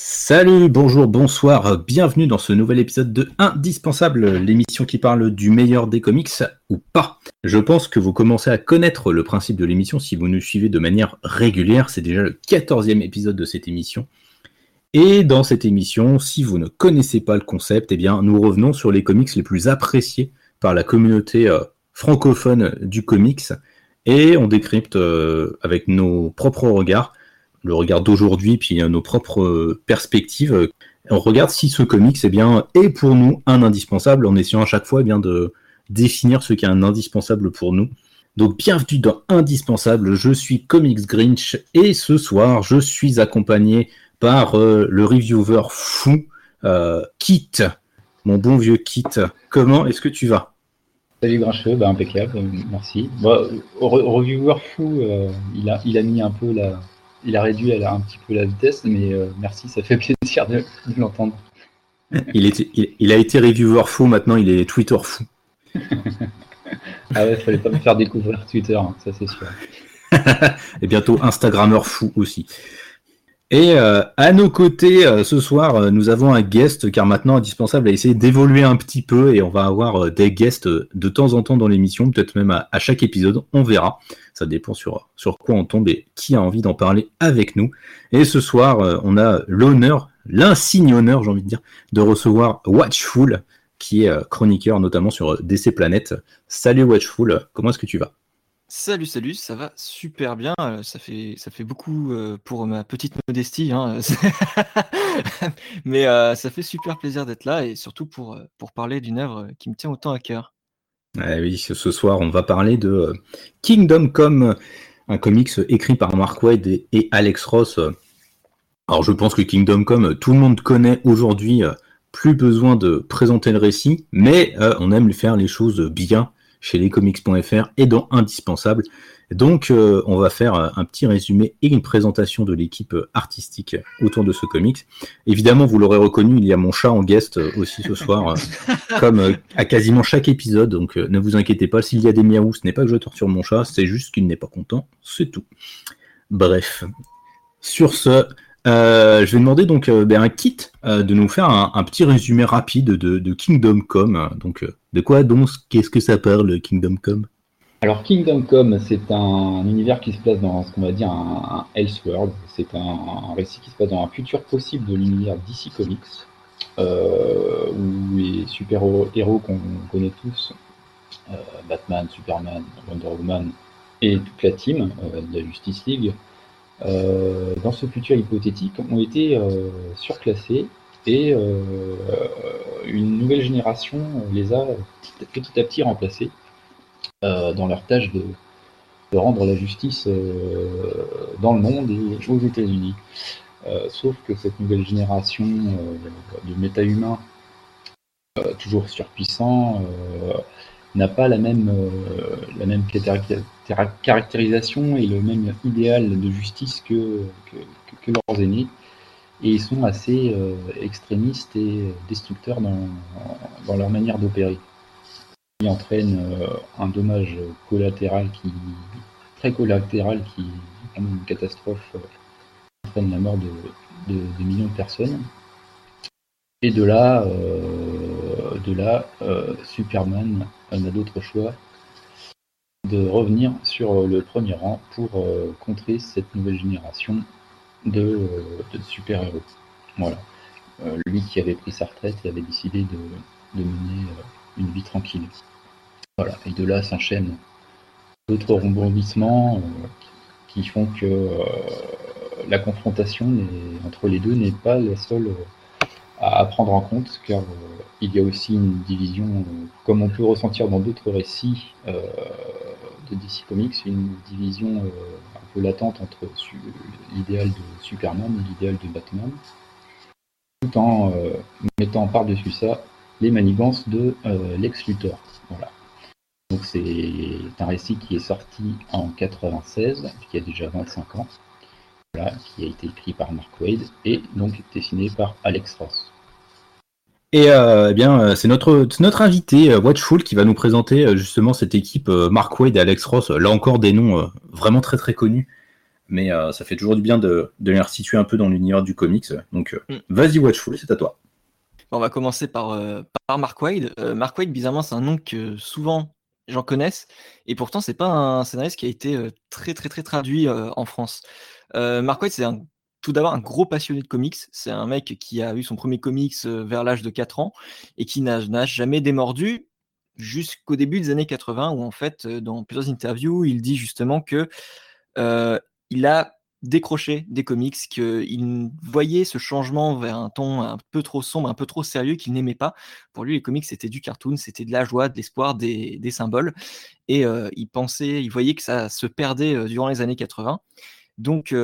Salut, bonjour, bonsoir, bienvenue dans ce nouvel épisode de Indispensable, l'émission qui parle du meilleur des comics ou pas. Je pense que vous commencez à connaître le principe de l'émission si vous nous suivez de manière régulière, c'est déjà le 14e épisode de cette émission. Et dans cette émission, si vous ne connaissez pas le concept, eh bien nous revenons sur les comics les plus appréciés par la communauté euh, francophone du comics et on décrypte euh, avec nos propres regards le regard d'aujourd'hui, puis nos propres euh, perspectives. On regarde si ce comics eh bien, est pour nous un indispensable, en essayant à chaque fois eh bien, de définir ce qu'est un indispensable pour nous. Donc bienvenue dans Indispensable, je suis Comics Grinch et ce soir je suis accompagné par euh, le reviewer fou euh, Kit, mon bon vieux Kit. Comment est-ce que tu vas? Salut Grincheux, bah, impeccable, merci. Bah, reviewer fou, il, a, il a mis un peu la, il a réduit un petit peu la vitesse, mais euh, merci, ça fait plaisir de, l'entendre. Il, il, a été reviewer fou, maintenant il est Twitter fou. ah ouais, fallait pas me faire découvrir Twitter, hein, ça c'est sûr. Et bientôt Instagrammeur fou aussi. Et euh, à nos côtés, euh, ce soir, euh, nous avons un guest, car maintenant, indispensable à essayer d'évoluer un petit peu, et on va avoir des guests de temps en temps dans l'émission, peut-être même à, chaque épisode, on verra. Ça dépend sur, sur quoi on tombe et qui a envie d'en parler avec nous. Et ce soir, on a l'honneur, l'insigne honneur, j'ai envie de dire, de recevoir Watchful, qui est chroniqueur notamment sur DC Planet. Salut Watchful, comment est-ce que tu vas? Salut, salut, ça va super bien. Euh, ça fait, beaucoup euh, pour ma petite modestie, hein, mais euh, ça fait super plaisir d'être là et surtout pour, parler d'une œuvre qui me tient autant à cœur. oui, ce soir, on va parler de Kingdom Come, un comics écrit par Mark Wade et, Alex Ross. Alors, je pense que Kingdom Come, tout le monde connaît aujourd'hui, plus besoin de présenter le récit, mais on aime faire les choses bien chez lescomics.fr et dans Indispensable. Donc, euh, on va faire un petit résumé et une présentation de l'équipe artistique autour de ce comics. Évidemment, vous l'aurez reconnu, il y a mon chat en guest aussi ce soir, comme euh, à quasiment chaque épisode. Donc, euh, ne vous inquiétez pas, s'il y a des miaou, ce n'est pas que je torture mon chat, c'est juste qu'il n'est pas content, c'est tout. Bref. Sur ce, je vais demander donc ben, un kit de nous faire un, petit résumé rapide de, Kingdom Come. Donc, de quoi donc Qu'est-ce que ça parle, Kingdom Come? Alors, Kingdom Come, c'est un univers qui se place dans ce qu'on va dire un, Elseworld. C'est un, récit qui se passe dans un futur possible de l'univers DC Comics, euh, où les super-héros qu'on connaît tous, euh, Batman, Superman, Wonder Woman et toute la team euh, de la Justice League, dans ce futur hypothétique, ont été surclassés et euh, une nouvelle génération les a petit à petit remplacés euh, dans leur tâche de, rendre la justice euh, dans le monde et aux États-Unis. sauf que cette nouvelle génération de méta-humains, toujours surpuissants, n'a pas la même, la même caractérisation et le même idéal de justice que, que leurs aînés et ils sont assez euh, extrémistes et destructeurs dans, dans leur manière d'opérer. Qui entraîne euh, un dommage collatéral qui très collatéral qui est une catastrophe euh, entraîne la mort de, de, millions de personnes. Et de là, de là Superman n'a d'autre choix de revenir sur le premier rang pour contrer cette nouvelle génération de, super-héros. Voilà. Euh, lui qui avait pris sa retraite et avait décidé de, mener euh, une vie tranquille. Voilà. Et de là s'enchaînent d'autres rebondissements euh, qui font que la confrontation entre les deux n'est pas la seule à, prendre en compte, car il y a aussi une division, comme on peut ressentir dans d'autres récits de DC Comics, une division peu latente entre l'idéal de Superman et l'idéal de Batman, tout en euh, mettant par-dessus ça les manigances de euh, Lex Luthor. Voilà. Donc c'est un récit qui est sorti en 96, qui a déjà 25 ans, voilà, qui a été écrit par Mark Wade et donc dessiné par Alex Ross. Et euh, eh bien, c'est notre, notre invité Watchful qui va nous présenter justement cette équipe Mark Wade et Alex Ross. Là encore des noms vraiment très très connus mais ça fait toujours du bien de, les resituer un peu dans l'univers du comics. Donc, mm. vas-y, Watchful, c'est à toi. On va commencer par, par Mark Wade. Mark Wade, bizarrement, c'est un nom que souvent j'en connaissent, et pourtant, c'est pas un scénariste qui a été très, très, très traduit en France. Mark Wade, c'est tout d'abord un gros passionné de comics. C'est un mec qui a eu son premier comics vers l'âge de 4 ans et qui n'a jamais démordu jusqu'au début des années 80, où en fait, dans plusieurs interviews, il dit justement que il a décroché des comics, qu'il voyait ce changement vers un ton un peu trop sombre, un peu trop sérieux qu'il n'aimait pas. Pour lui, les comics, c'était du cartoon, c'était de la joie, de l'espoir, des, symboles. Et il pensait, il voyait que ça se perdait durant les années 80. Donc,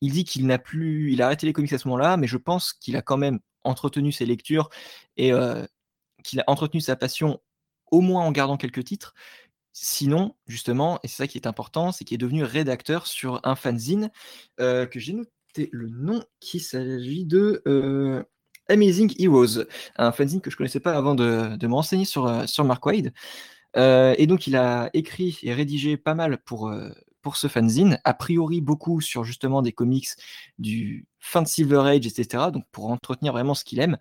il dit qu'il n'a plus, il a arrêté les comics à ce moment-là, mais je pense qu'il a quand même entretenu ses lectures et qu'il a entretenu sa passion au moins en gardant quelques titres. Sinon, justement, et c'est ça qui est important, c'est qu'il est devenu rédacteur sur un fanzine euh, que j'ai noté le nom, qui s'agit de euh, Amazing Heroes, un fanzine que je ne connaissais pas avant de, de me renseigner sur, euh, sur Mark Wade. et donc, il a écrit et rédigé pas mal pour, pour ce fanzine, a priori beaucoup sur justement des comics du fin de Silver Age, etc., donc pour entretenir vraiment ce qu'il aime.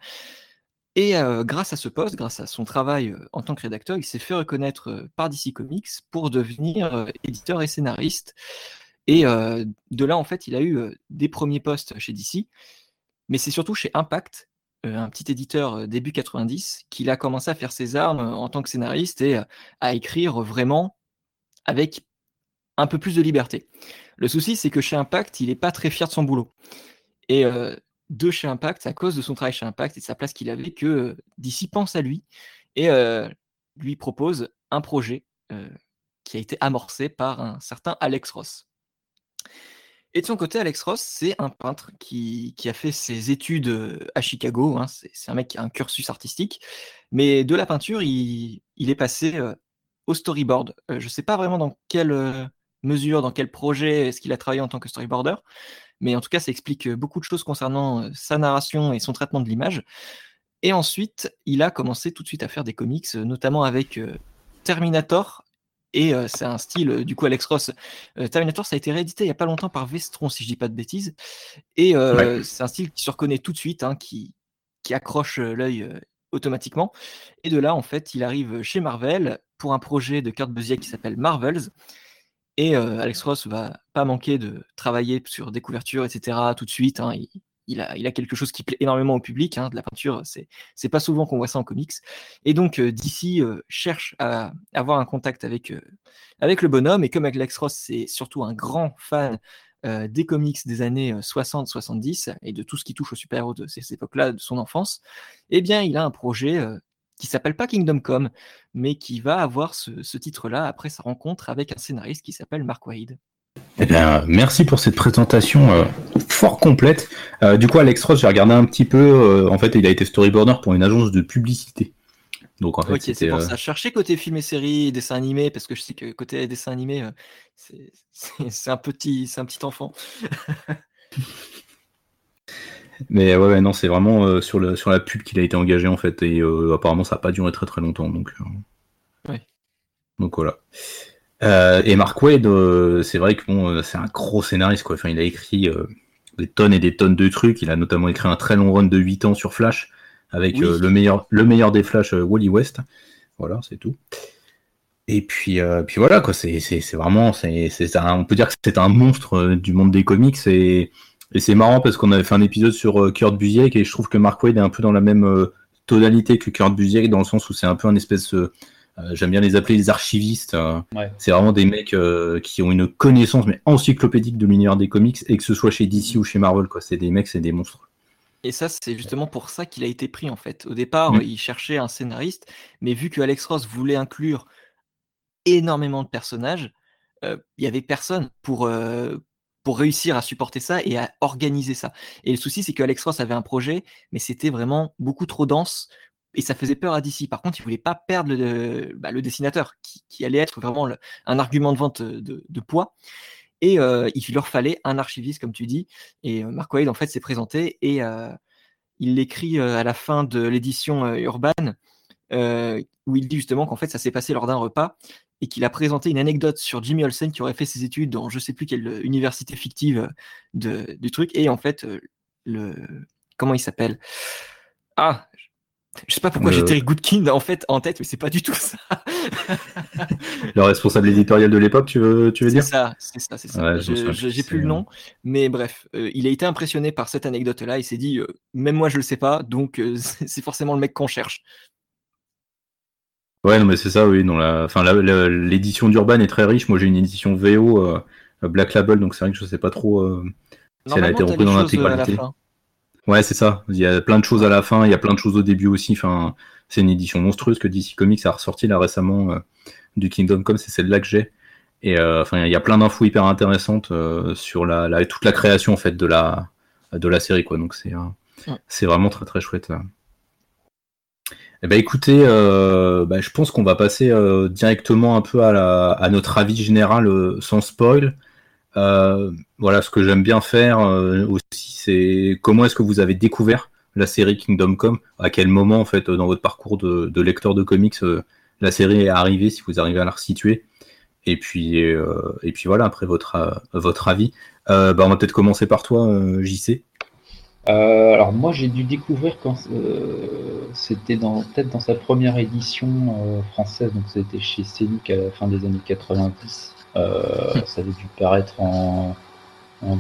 Et grâce à ce poste, grâce à son travail en tant que rédacteur, il s'est fait reconnaître par DC Comics pour devenir éditeur et scénariste. Et de là, en fait, il a eu des premiers postes chez DC, mais c'est surtout chez Impact, un petit éditeur début 90, qu'il a commencé à faire ses armes en tant que scénariste et à écrire vraiment avec un peu plus de liberté. Le souci, c'est que chez Impact, il n'est pas très fier de son boulot. Et de chez Impact, à cause de son travail chez Impact et de sa place qu'il avait, que euh, pense à lui et euh, lui propose un projet euh, qui a été amorcé par un certain Alex Ross. Et de son côté, Alex Ross, c'est un peintre qui, a fait ses études à Chicago. Hein. c'est un mec qui a un cursus artistique. Mais de la peinture, il, est passé au storyboard. je ne sais pas vraiment dans quelle mesure, dans quel projet est-ce qu'il a travaillé en tant que storyboarder. Mais en tout cas, ça explique beaucoup de choses concernant sa narration et son traitement de l'image. Et ensuite, il a commencé tout de suite à faire des comics, notamment avec Terminator. Et c'est un style, du coup, Alex Ross. Terminator, ça a été réédité il n'y a pas longtemps par Vestron, si je dis pas de bêtises. Et c'est un style qui se reconnaît tout de suite, hein, qui, qui accroche l'œil automatiquement. Et de là, en fait, il arrive chez Marvel pour un projet de Kurt Busiek qui s'appelle Marvels. Et Alex Ross va pas manquer de travailler sur des couvertures, etc. tout de suite. Hein. Il, a, quelque chose qui plaît énormément au public. Hein, de la peinture, c'est, c'est pas souvent qu'on voit ça en comics. Et donc, DC cherche à avoir un contact avec, avec le bonhomme. Et comme Alex Ross, c'est surtout un grand fan des comics des années 60-70 et de tout ce qui touche aux super-héros de ces, époques-là, de son enfance, eh bien, il a un projet qui s'appelle pas Kingdom Come, mais qui va avoir ce, titre-là après sa rencontre avec un scénariste qui s'appelle Mark Wade. Eh bien, merci pour cette présentation euh, fort complète. Euh, du coup, Alex Ross, j'ai regardé un petit peu. Euh, en fait, il a été storyboarder pour une agence de publicité. Donc, en fait, c'est pour ça. Chercher côté film et série, dessin animé, parce que je sais que côté dessin animé, c'est un petit, c'est un petit enfant. Mais ouais, non, c'est vraiment euh, sur, le, sur la pub qu'il a été engagé en fait, et euh, apparemment ça n'a pas duré très très longtemps. Donc, euh. ouais. donc voilà. et Mark Wade, c'est vrai que bon, c'est un gros scénariste quoi. Enfin, il a écrit des tonnes et des tonnes de trucs. Il a notamment écrit un très long run de 8 ans sur Flash avec le, meilleur, le meilleur des Flash, Wally West. Voilà, c'est tout. Et puis, puis voilà quoi. C'est vraiment, c'est on peut dire que c'est un monstre du monde des comics et et c'est marrant parce qu'on avait fait un épisode sur euh, Kurt Busiek et je trouve que Mark Wade est un peu dans la même euh, tonalité que Kurt Busiek dans le sens où c'est un peu un espèce euh, j'aime bien les appeler les archivistes. C'est vraiment des mecs qui ont une connaissance mais encyclopédique de l'univers des comics et que ce soit chez DC ou chez Marvel quoi. C'est des mecs, c'est des monstres. Et ça, c'est justement pour ça qu'il a été pris en fait. Au départ, mm. il cherchait un scénariste, mais vu que Alex Ross voulait inclure énormément de personnages, il y avait personne pour pour réussir à supporter ça et à organiser ça. Et le souci, c'est que Alex Ross avait un projet, mais c'était vraiment beaucoup trop dense et ça faisait peur à DC. Par contre, il voulait pas perdre le, bah, dessinateur, qui, allait être vraiment un argument de vente de, poids. Et euh, il leur fallait un archiviste, comme tu dis. Et euh, Mark Wade, en fait, s'est présenté et euh, il l'écrit à la fin de l'édition Urban, où il dit justement qu'en fait, ça s'est passé lors d'un repas et qu'il a présenté une anecdote sur Jimmy Olsen qui aurait fait ses études dans je sais plus quelle université fictive de, du truc. Et en fait, le comment il s'appelle? Ah, je sais pas pourquoi j'ai Terry Goodkind en fait en tête, mais c'est pas du tout ça. le responsable éditorial de l'époque, tu veux, tu veux dire? C'est ça, c'est ça, c'est ça. j'ai plus le nom, mais bref, euh, il a été impressionné par cette anecdote-là. Il s'est dit, euh, même moi je le sais pas, donc euh, c'est forcément le mec qu'on cherche. Ouais, non, mais c'est ça, oui. Non, la... Enfin, l'édition d'Urban est très riche. Moi, j'ai une édition VO Black Label, donc c'est vrai que je sais pas trop si elle a été reprise dans l'intégralité. Ouais, c'est ça. Il y a plein de choses à la fin, il y a plein de choses au début aussi. Enfin, c'est une édition monstrueuse que DC Comics a ressorti là récemment euh, du Kingdom Come, c'est celle-là que j'ai. Et euh, enfin, il y a plein d'infos hyper intéressantes euh, sur la, toute la création en fait de la de la série quoi. Donc c'est c'est vraiment très très chouette. Eh ben écoutez, bah, je pense qu'on va passer directement un peu à, notre avis général sans spoil. Euh, voilà, ce que j'aime bien faire euh, aussi, c'est comment est-ce que vous avez découvert la série Kingdom Come? À quel moment, en fait, dans votre parcours de, lecteur de comics, euh, la série est arrivée, si vous arrivez à la resituer? Et puis, et puis voilà, après votre, votre avis. Bah, on va peut-être commencer par toi, JC. Alors moi j'ai dû découvrir quand c'était dans peut-être dans sa première édition française, donc c'était chez Célic à la fin des années 90. Euh, ça avait dû paraître en,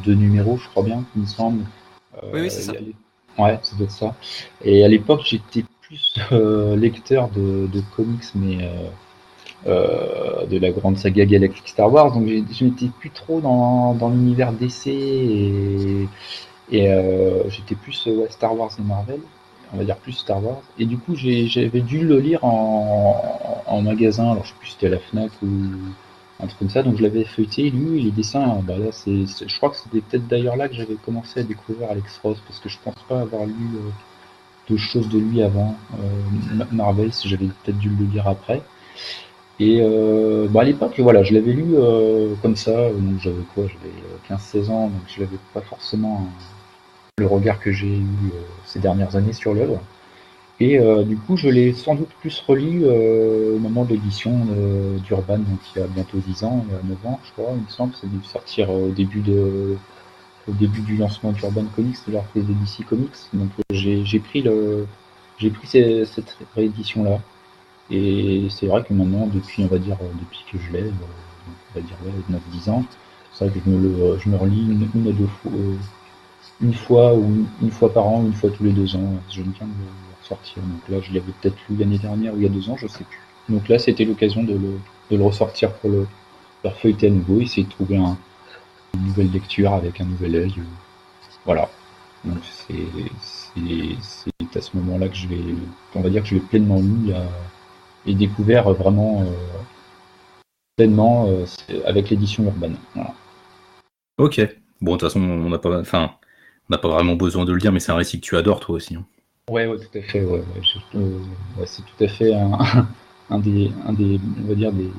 deux numéros, je crois bien, il me semble. oui, oui, c'est ça. Ouais, ça doit être ça. Et à l'époque, j'étais plus euh, lecteur de, comics, mais euh, de la grande saga Galactic Star Wars. Donc, je n'étais plus trop dans, l'univers DC et, j'étais plus Star Wars et Marvel. On va dire plus Star Wars. Et du coup, j'avais dû le lire en, en magasin. Alors, je sais plus si c'était à la Fnac ou un truc comme ça. Donc je l'avais feuilleté, lu, et les dessins, bah là, c'est, je crois que c'était peut-être d'ailleurs là que j'avais commencé à découvrir Alex Ross, parce que je pense pas avoir lu euh, de choses de lui avant euh, Marvel, si j'avais peut-être dû le lire après. Et euh, bah à l'époque, voilà, je l'avais lu comme ça, donc j'avais quoi, j'avais 15-16 ans, donc je n'avais pas forcément le regard que j'ai eu ces dernières années sur l'œuvre. Et euh, du coup, je l'ai sans doute plus relu euh, au moment de l'édition euh, d'Urban, donc il y a bientôt 10 ans, il y a 9 ans, je crois, il me semble, ça dû sortir au début du lancement d'Urban Comics, de la de DC Comics. Donc j'ai pris cette réédition là. Et c'est vrai que maintenant, depuis on va dire depuis que je l'ai, on va dire 9-10 ans, c'est vrai que je me relis une, ou deux fois une fois ou une fois par an, une fois tous les deux ans. J'aime bien le sortir. Donc là, je l'avais peut-être lu l'année dernière ou il y a deux ans, je sais plus. Donc là, c'était l'occasion de le, ressortir pour le, faire feuilleter à nouveau, essayer de trouver un, une nouvelle lecture avec un nouvel œil. Voilà. Donc c'est à ce moment-là que je vais, on va dire que je vais pleinement lu et découvert vraiment euh, pleinement euh, avec l'édition urbaine. Ok. Bon, de toute façon, on n'a pas, enfin, on n'a pas vraiment besoin de le dire, mais c'est un récit que tu adores toi aussi. Hein. Ouais, ouais, tout à fait. Ouais, c'est tout à fait un, un, des, un des, on va dire des,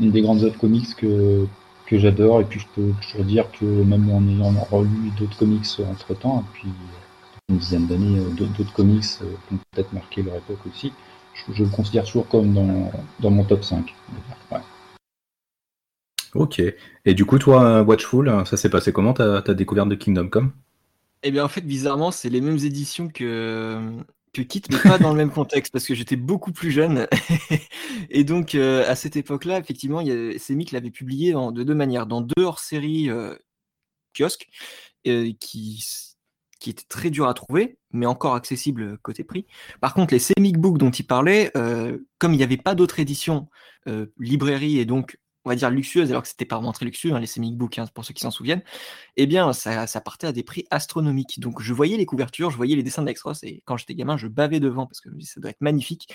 une des grandes œuvres comics que, que j'adore. Et puis je peux toujours dire que même en ayant relu d'autres comics entre temps, et puis une dizaine d'années, euh, d'autres comics euh, qui ont peut-être marqué leur époque aussi, je, le considère toujours comme dans, dans mon top 5. Ouais. Ok. Et du coup, toi, Watchful, ça s'est passé comment? Ta, ta découverte de Kingdom Come? Eh bien, en fait, bizarrement, c'est les mêmes éditions que, que Kit, mais pas dans le même contexte, parce que j'étais beaucoup plus jeune. et donc, euh, à cette époque-là, effectivement, Semic l'avait publié de deux manières. Dans deux hors-série euh, kiosques, euh, qui, qui étaient très durs à trouver, mais encore accessibles côté prix. Par contre, les Semic Books dont il parlait, comme il n'y avait pas d'autres éditions librairie et donc on va dire luxueuse, alors que c'était pas vraiment très luxueux, hein, les semi books, hein, pour ceux qui s'en souviennent, eh bien, ça, partait à des prix astronomiques. Donc, je voyais les couvertures, je voyais les dessins d'Alex Ross, et quand j'étais gamin, je bavais devant parce que ça doit être magnifique.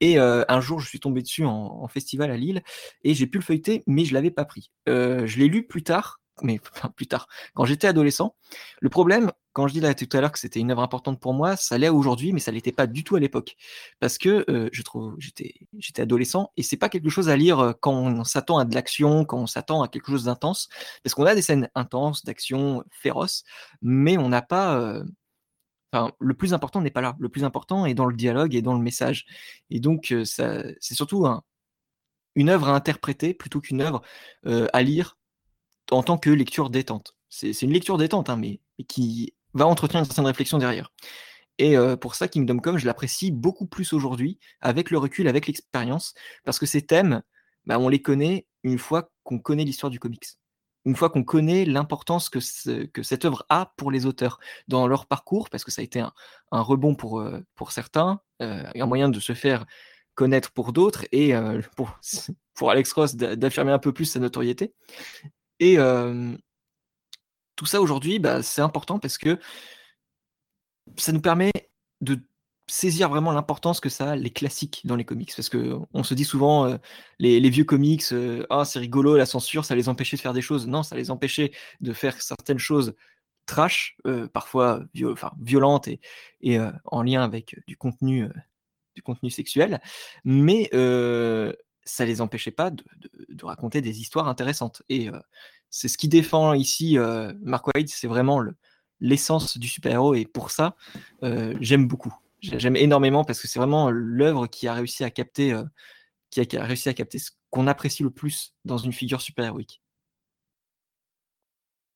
Et euh, un jour, je suis tombé dessus en, festival à Lille, et j'ai pu le feuilleter, mais je l'avais pas pris. Euh, je l'ai lu plus tard, mais plus tard, quand j'étais adolescent. Le problème, quand je dis là tout à l'heure que c'était une œuvre importante pour moi, ça l'est aujourd'hui, mais ça l'était pas du tout à l'époque. Parce que euh, je trouve, j'étais, j'étais adolescent et c'est pas quelque chose à lire euh, quand on s'attend à de l'action, quand on s'attend à quelque chose d'intense. Parce qu'on a des scènes intenses, d'action féroce, mais on n'a pas. Euh, enfin, le plus important n'est pas là. Le plus important est dans le dialogue et dans le message. Et donc, ça, c'est surtout un, une œuvre à interpréter plutôt qu'une œuvre à lire en tant que lecture détente. C'est une lecture détente, hein, mais, qui va entretenir une certaine réflexion derrière. Et pour ça, Kingdom Come, je l'apprécie beaucoup plus aujourd'hui, avec le recul, avec l'expérience, parce que ces thèmes, bah, on les connaît une fois qu'on connaît l'histoire du comics. Une fois qu'on connaît l'importance que, que cette œuvre a pour les auteurs dans leur parcours, parce que ça a été un, rebond pour, pour certains, un moyen de se faire connaître pour d'autres, et pour, pour Alex Ross d'affirmer un peu plus sa notoriété. Et tout ça aujourd'hui, bah, c'est important parce que ça nous permet de saisir vraiment l'importance que ça a les classiques dans les comics. Parce que on se dit souvent euh, les, vieux comics euh, ah c'est rigolo la censure ça les empêchait de faire des choses non ça les empêchait de faire certaines choses trash euh, parfois violentes et, en lien avec du contenu du contenu sexuel. Mais ça les empêchait pas de, de, raconter des histoires intéressantes. Et c'est ce qui défend ici Mark Waid c'est vraiment le l'essence du super-héros et pour ça, euh, j'aime beaucoup. J'aime énormément parce que c'est vraiment l'œuvre qui a réussi à capter, euh, qui, a, réussi à capter ce qu'on apprécie le plus dans une figure super-héroïque.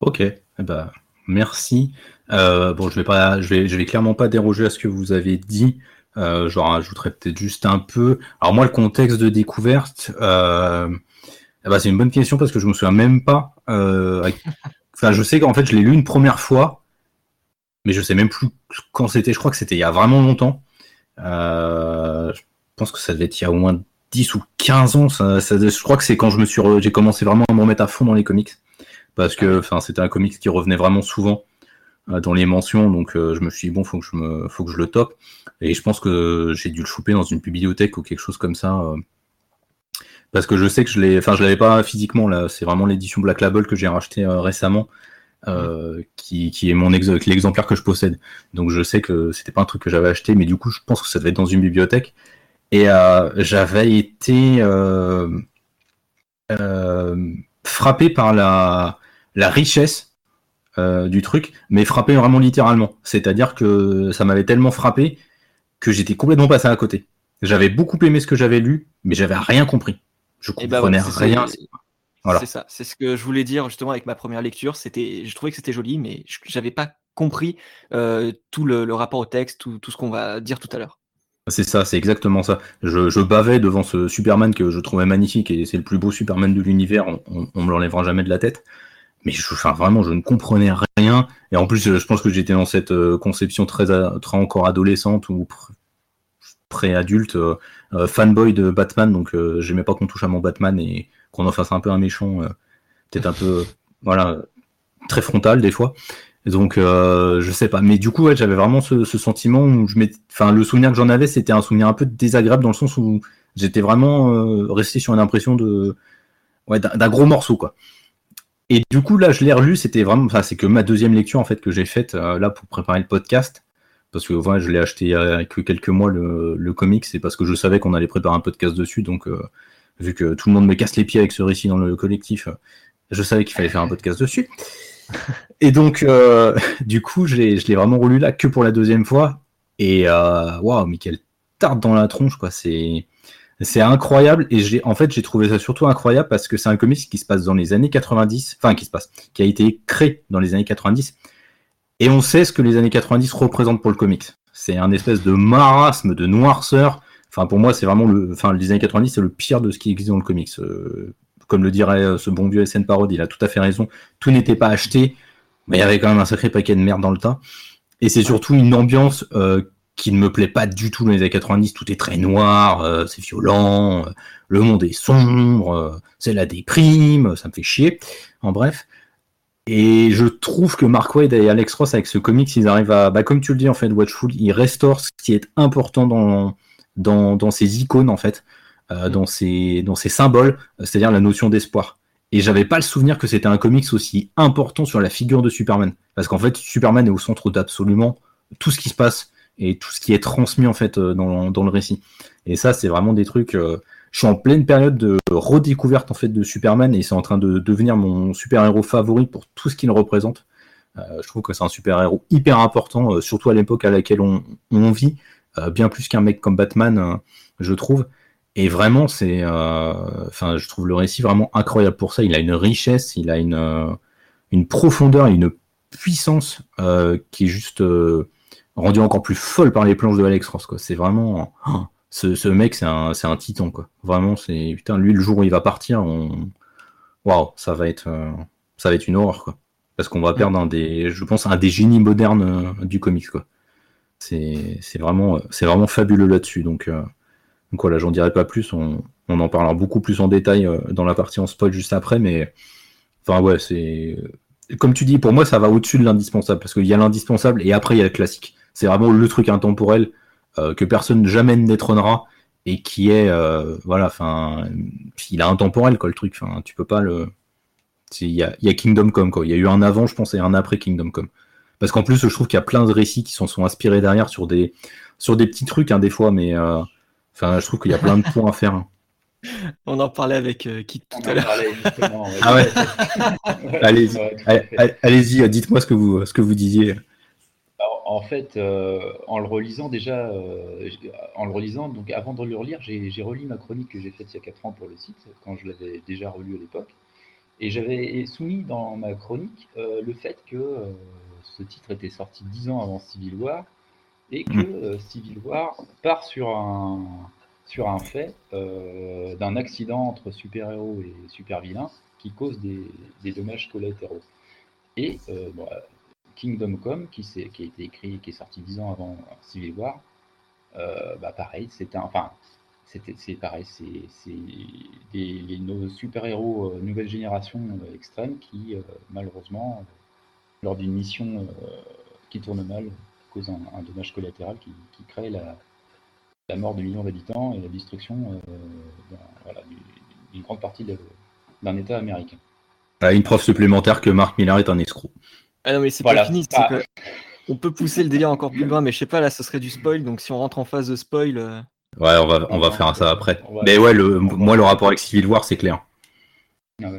Ok, eh ben, merci. Euh, bon, je vais vais clairement pas déroger à ce que vous avez dit. Euh, J'en rajouterai peut-être juste un peu. Alors moi, le contexte de découverte, eh ben, c'est une bonne question parce que je me souviens même pas. Enfin, je sais qu'en fait, je l'ai lu une première fois mais je sais même plus quand c'était. Je crois que c'était il y a vraiment longtemps. Euh, je pense que ça devait être il y a au moins 10 ou 15 ans. Ça, je crois que c'est quand je me suis, j'ai commencé vraiment à me remettre à fond dans les comics, parce que, enfin, c'était un comics qui revenait vraiment souvent euh, dans les mentions, donc euh, je me suis dit bon, faut que je me, faut que je le top. Et je pense que j'ai dû le choper dans une bibliothèque ou quelque chose comme ça. Parce que je sais que je l'ai, enfin, je l'avais pas physiquement là. C'est vraiment l'édition Black Label que j'ai racheté récemment. Euh, qui, qui, est mon l'exemplaire que je possède. Donc je sais que c'était pas un truc que j'avais acheté, mais du coup je pense que ça devait être dans une bibliothèque. Et euh, j'avais été euh, euh frappé par la, la richesse euh, du truc, mais frappé vraiment littéralement. C'est-à-dire que ça m'avait tellement frappé que j'étais complètement passé à côté. J'avais beaucoup aimé ce que j'avais lu, mais j'avais rien compris. Je eh ben comprenais rien. C'est ça, c'est ce que je voulais dire justement avec ma première lecture. C'était, je trouvais que c'était joli, mais je n'avais pas compris euh, tout le, rapport au texte, tout, ce qu'on va dire tout à l'heure. C'est ça, c'est exactement ça. Je, bavais devant ce Superman que je trouvais magnifique et c'est le plus beau Superman de l'univers. On, on, me l'enlèvera jamais de la tête. Mais je, enfin, vraiment, je ne comprenais rien. Et en plus, je pense que j'étais dans cette euh, conception très, très encore adolescente ou pré-adulte, euh, fanboy de Batman. Donc, j'aimais pas qu'on touche à mon Batman et qu'on en fasse un peu un méchant, euh, peut-être un peu, voilà, très frontal des fois. donc, euh, je sais pas. Mais du coup, j'avais vraiment ce, sentiment où je enfin, le souvenir que j'en avais, c'était un souvenir un peu désagréable dans le sens où j'étais vraiment euh, resté sur une impression de, ouais, d'un gros morceau, quoi. Et du coup, là, je l'ai relu, c'était vraiment, enfin, c'est que ma deuxième lecture, en fait, que j'ai faite, là, pour préparer le podcast. Parce que, voilà, je l'ai acheté il y a que quelques mois, le, le comic, c'est parce que je savais qu'on allait préparer un podcast dessus, donc, vu que tout le monde me casse les pieds avec ce récit dans le collectif, je savais qu'il fallait faire un podcast dessus. Et donc, euh, du coup, je l'ai vraiment relu là que pour la deuxième fois. Et euh, waouh, mais quelle tarte dans la tronche, quoi. C'est c'est incroyable. Et j'ai en fait, j'ai trouvé ça surtout incroyable parce que c'est un comics qui se passe dans les années 90, enfin qui se passe, qui a été créé dans les années 90. Et on sait ce que les années 90 représentent pour le comics. C'est un espèce de marasme, de noirceur, Enfin, pour moi, c'est vraiment le, enfin, le design 90, c'est le pire de ce qui existe dans le comics. Euh, comme le dirait euh, ce bon vieux SN Parod, il a tout à fait raison. Tout n'était pas acheté, mais il y avait quand même un sacré paquet de merde dans le tas. Et c'est surtout une ambiance euh, qui ne me plaît pas du tout dans les années 90. Tout est très noir, c'est violent, le monde est sombre, c'est la déprime, ça me fait chier. En bref. Et je trouve que Mark Wade et Alex Ross, avec ce comics, ils arrivent à, bah, comme tu le dis en fait, Watchful, ils restaurent ce qui est important dans, dans, dans ces icônes en fait, euh, mm. dans ces dans ces symboles, c'est-à-dire la notion d'espoir. Et j'avais pas le souvenir que c'était un comics aussi important sur la figure de Superman, parce qu'en fait Superman est au centre d'absolument tout ce qui se passe et tout ce qui est transmis en fait euh, dans, dans le récit. Et ça c'est vraiment des trucs. Euh, je suis en pleine période de redécouverte en fait de Superman et c'est en train de devenir mon super héros favori pour tout ce qu'il représente. Euh, je trouve que c'est un super héros hyper important, surtout à l'époque à laquelle on, vit. Euh, bien plus qu'un mec comme Batman, euh, je trouve. Et vraiment, c'est, enfin, je trouve le récit vraiment incroyable pour ça. Il a une richesse, il a une, une profondeur, une puissance qui est juste rendue encore plus folle par les planches de Alex Ross. C'est vraiment, oh, ce, mec, c'est un, c'est un titan. Quoi. Vraiment, c'est putain, lui, le jour où il va partir, on, waouh, ça va être, ça va être une horreur. Quoi parce qu'on va perdre un des, je pense, un des génies modernes euh, du comics, quoi. C'est vraiment, c'est vraiment fabuleux là-dessus. Donc, euh, donc voilà, j'en dirai pas plus. On, en parlera beaucoup plus en détail euh, dans la partie en spoil juste après, mais enfin ouais, c'est comme tu dis, pour moi, ça va au-dessus de l'indispensable parce qu'il y a l'indispensable et après il y a le classique. C'est vraiment le truc intemporel que personne jamais ne détrônera et qui est voilà, enfin, il a intemporel quoi le truc. Enfin, tu peux pas le il y a, Kingdom Come, quoi. Il y a eu un avant, je pense, et un après Kingdom Come. Parce qu'en plus, je trouve qu'il y a plein de récits qui s'en sont inspirés derrière sur des, sur des petits trucs, hein, des fois, mais euh, enfin, je trouve qu'il y a plein de points à faire. Hein. On en parlait avec euh, Kit tout à l'heure. ah ouais Allez-y, allez dites-moi ce que vous, ce que vous disiez. En fait, euh, en le relisant déjà, en le relisant, donc avant de le relire, j'ai relu ma chronique que j'ai faite il y a 4 ans pour le site, quand je l'avais déjà relu à l'époque. Et j'avais soumis dans ma chronique euh, le fait que euh, ce titre était sorti dix ans avant Civil War et que mm. euh, Civil War part sur un, sur un fait d'un accident entre super-héros et super-vilains qui cause des, des, dommages collatéraux. Et Kingdom Come, qui, a été écrit, qui est sorti dix ans avant Civil War, bah pareil, c'était enfin c'est pareil, c'est nos super-héros euh, nouvelle génération euh, extrême qui, euh, malheureusement, lors d'une mission qui tourne mal, cause un, dommage collatéral qui, crée la, mort de millions d'habitants et la destruction d'une grande partie d'un État américain. une preuve supplémentaire que Mark Millar est un escroc. Ah non, mais c'est pas fini. Ah. On peut pousser le délire encore plus loin, mais je sais pas, là, ce serait du spoil. Donc si on rentre en phase de spoil. Ouais, on va, on va faire ça après. Mais ouais, le, moi, le rapport avec Civil War, c'est clair. Ah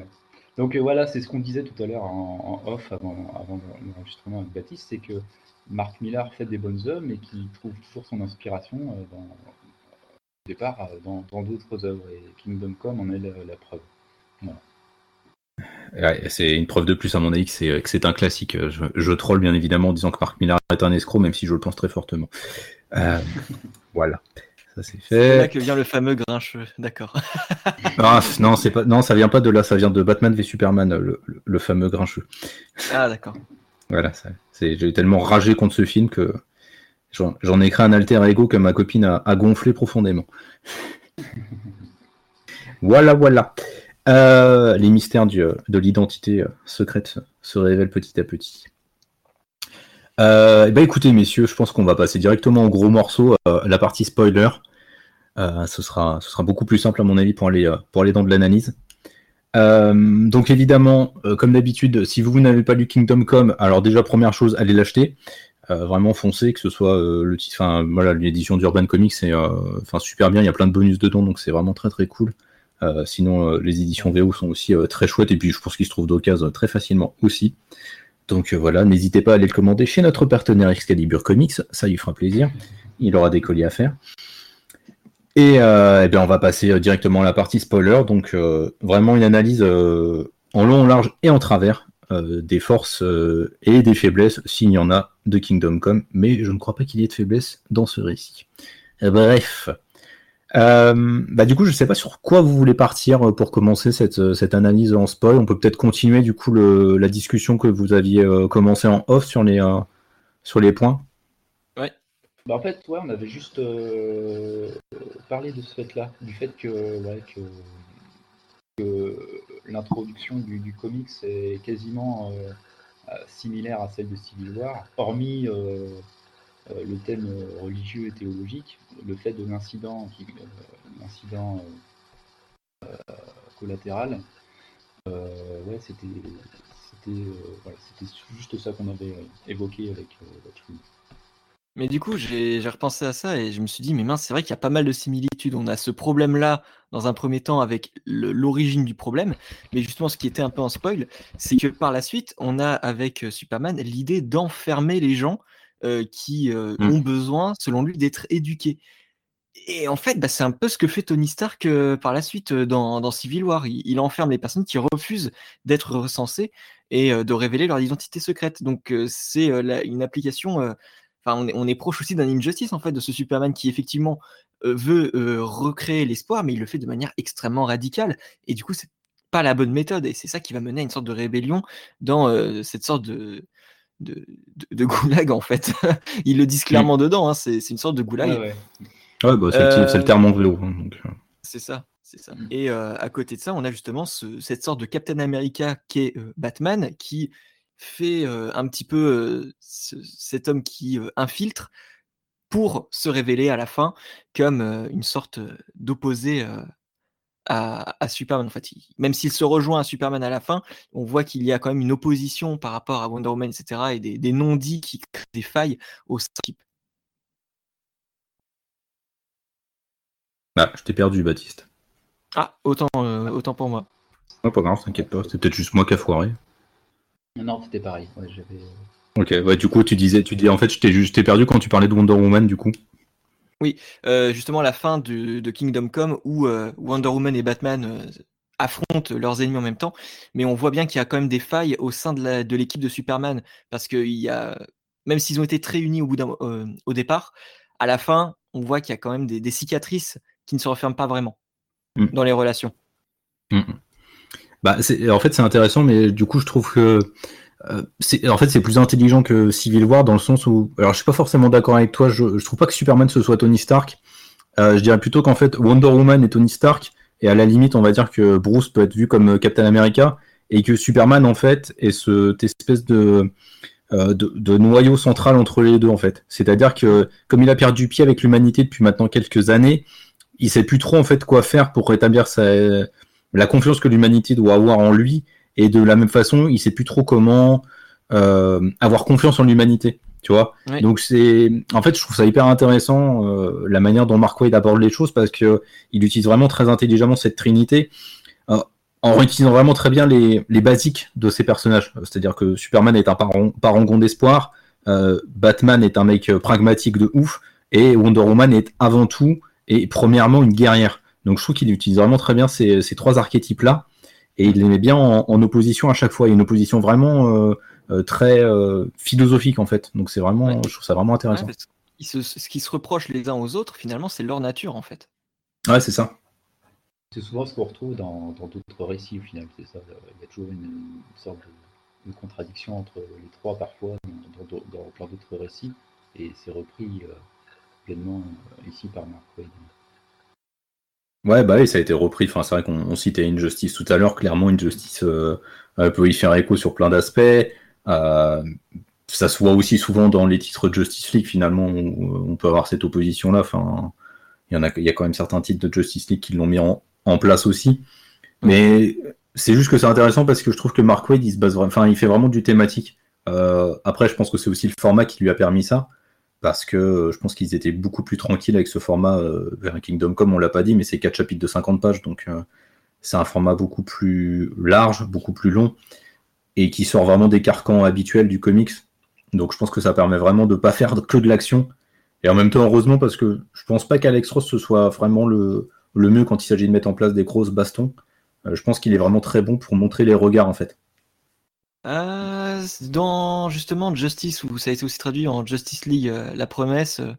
Donc euh, voilà, c'est ce qu'on disait tout à l'heure en, off avant, avant l'enregistrement avec Baptiste, c'est que Marc Millar fait des bonnes œuvres, mais qu'il trouve toujours son inspiration euh, dans, au départ euh, dans d'autres œuvres. Et Kingdom Come en est la, preuve. C'est une preuve de plus à mon avis que c'est un classique. Je, je, troll bien évidemment en disant que Marc Millar est un escroc, même si je le pense très fortement. voilà. Ça c'est fait. là que vient le fameux grincheux, d'accord. ah, non, c'est pas, non, ça vient pas de là, ça vient de Batman v Superman, le, fameux grincheux. Ah d'accord. Voilà, j'ai tellement ragé contre ce film que j'en ai créé un alter ego que ma copine a, gonflé profondément. voilà, voilà. Euh, les mystères de l'identité euh, secrète se révèlent petit à petit. Euh, bah écoutez messieurs, je pense qu'on va passer directement au gros morceau, la partie spoiler. Ce, sera, beaucoup plus simple à mon avis pour aller, dans de l'analyse. Donc évidemment, comme d'habitude, si vous, n'avez pas lu Kingdom Come, alors déjà première chose, allez l'acheter. vraiment foncez, que ce soit le titre, l'édition d'Urban Comics, c'est super bien, il y a plein de bonus dedans, donc c'est vraiment très très cool. Sinon, les éditions VO sont aussi très chouettes, et puis je pense qu'ils se trouvent d'occasion très facilement aussi. Donc voilà, n'hésitez pas à aller le commander chez notre partenaire Excalibur Comics, ça lui fera plaisir. Il aura des colis à faire. Et, euh, eh on va passer euh, directement à la partie spoiler. Donc, euh, vraiment une analyse en long, en large et en travers des forces et des faiblesses, s'il y en a, de Kingdom Come. Mais je ne crois pas qu'il y ait de faiblesse dans ce récit. Bref. Bah, du coup, je ne sais pas sur quoi vous voulez partir pour commencer cette, cette analyse en spoil. On peut peut-être continuer du coup le, la discussion que vous aviez commencé en off sur les, sur les points. Bah, en fait, ouais, on avait juste euh, parlé de ce fait-là, du fait que, l'introduction du, comics est quasiment euh, similaire à celle de Civil War, hormis euh, le thème religieux et théologique, le fait de l'incident, l'incident collatéral. ouais, c'était c'était juste ça qu'on avait évoqué avec la mais du coup, j'ai repensé à ça et je me suis dit, mais mince, c'est vrai qu'il y a pas mal de similitudes. On a ce problème-là, dans un premier temps, avec l'origine du problème. Mais justement, ce qui était un peu en spoil, c'est que par la suite, on a avec euh, Superman l'idée d'enfermer les gens euh, qui euh, mmh. ont besoin, selon lui, d'être éduqués. et en fait, bah, c'est un peu ce que fait Tony Stark euh, par la suite dans, Civil War. Il, enferme les personnes qui refusent d'être recensées et de révéler leur identité secrète. Donc c'est une application. Enfin, on est, proche aussi d'un injustice en fait de ce Superman qui effectivement veut recréer l'espoir, mais il le fait de manière extrêmement radicale. Et du coup, c'est pas la bonne méthode. Et c'est ça qui va mener à une sorte de rébellion dans cette sorte de de, goulag en fait. Ils le disent clairement dedans, hein, c'est une sorte de goulag. Ouais, bah, c'est le terme anglais. Hein, euh. C'est ça, c'est ça. Mm. Et euh, à côté de ça, on a justement cette sorte de Captain America qui est euh, Batman, qui fait un petit peu cet homme qui infiltre pour se révéler à la fin comme une sorte d'opposé à, Superman. En fait, même s'il se rejoint à Superman à la fin, on voit qu'il y a quand même une opposition par rapport à Wonder Woman, etc. et des, non-dits qui créent des failles au sein Ah, je t'ai perdu, Baptiste. Ah, autant, euh, autant pour moi. Non, pas grave, t'inquiète pas. C'était peut-être juste moi qui a foiré. Non, c'était pareil. ok, ouais, du coup, tu disais, tu dis, en fait, je t'ai perdu quand tu parlais de Wonder Woman, du coup. Oui, euh, justement la fin de, Kingdom Come où euh, Wonder Woman et Batman euh, affrontent leurs ennemis en même temps, mais on voit bien qu'il y a quand même des failles au sein de l'équipe de, Superman parce que y a, même s'ils ont été très unis au, bout au départ, à la fin, on voit qu'il y a quand même des, cicatrices qui ne se referment pas vraiment mm. dans les relations. Mm. Bah, en fait, c'est intéressant, mais du coup, je trouve que euh, en fait, c'est plus intelligent que Civil War dans le sens où, alors je suis pas forcément d'accord avec toi. Je, je trouve pas que Superman ce soit Tony Stark. Euh, je dirais plutôt qu'en fait Wonder Woman est Tony Stark et à la limite, on va dire que Bruce peut être vu comme euh, Captain America et que Superman en fait est cette espèce de, de, noyau central entre les deux en fait. C'est-à-dire que comme il a perdu pied avec l'humanité depuis maintenant quelques années, il sait plus trop en fait quoi faire pour rétablir la confiance que l'humanité doit avoir en lui et de la même façon, il sait plus trop comment euh, avoir confiance en l'humanité. Tu vois Donc c'est, en fait, je trouve ça hyper intéressant euh, la manière dont Mark Wade aborde les choses parce que il utilise vraiment très intelligemment cette trinité euh, en utilisant vraiment très bien les, les basiques de ces personnages. C'est-à-dire que Superman est un parangon d'espoir, Batman est un mec pragmatique de ouf et Wonder Woman est avant tout et premièrement une guerrière. Donc je trouve qu'il utilise vraiment très bien ces, ces trois archétypes là et il les met bien en, opposition à chaque fois. une opposition vraiment euh, euh, très euh, philosophique en fait. Donc c'est vraiment, je trouve ça vraiment intéressant. ce qu'ils se reprochent les uns aux autres, finalement, c'est leur nature en fait. Ouais, c'est ça. C'est souvent ce qu'on retrouve dans d'autres récits au final. C'est ça. Il y a toujours une, sorte de, contradiction entre les trois parfois dans, plein d'autres récits, et c'est repris pleinement ici par Mark Wade. Ouais, bah oui, ça a été repris. Enfin, c'est vrai qu'on citait Injustice tout à l'heure. Clairement, Injustice euh, euh, peut y faire écho sur plein d'aspects. Euh, ça se voit aussi souvent dans les titres de Justice League, finalement, où on peut avoir cette opposition-là. Enfin, il y a, quand même certains titres de Justice League qui l'ont mis en, place aussi. Mais c'est juste que c'est intéressant parce que je trouve que Mark Wade, il se base, enfin, il fait vraiment du thématique. après, je pense que c'est aussi le format qui lui a permis ça parce que euh, je pense qu'ils étaient beaucoup plus tranquilles avec ce format euh, vers Kingdom Come, on l'a pas dit, mais c'est 4 chapitres de 50 pages, donc euh, c'est un format beaucoup plus large, beaucoup plus long, et qui sort vraiment des carcans habituels du comics. Donc je pense que ça permet vraiment de ne pas faire que de l'action. Et en même temps, heureusement, parce que je pense pas qu'Alex Ross ce soit vraiment le, le mieux quand il s'agit de mettre en place des grosses bastons. je pense qu'il est vraiment très bon pour montrer les regards, en fait. Euh, dans justement Justice, où ça a été aussi traduit en Justice League, euh, la promesse, euh,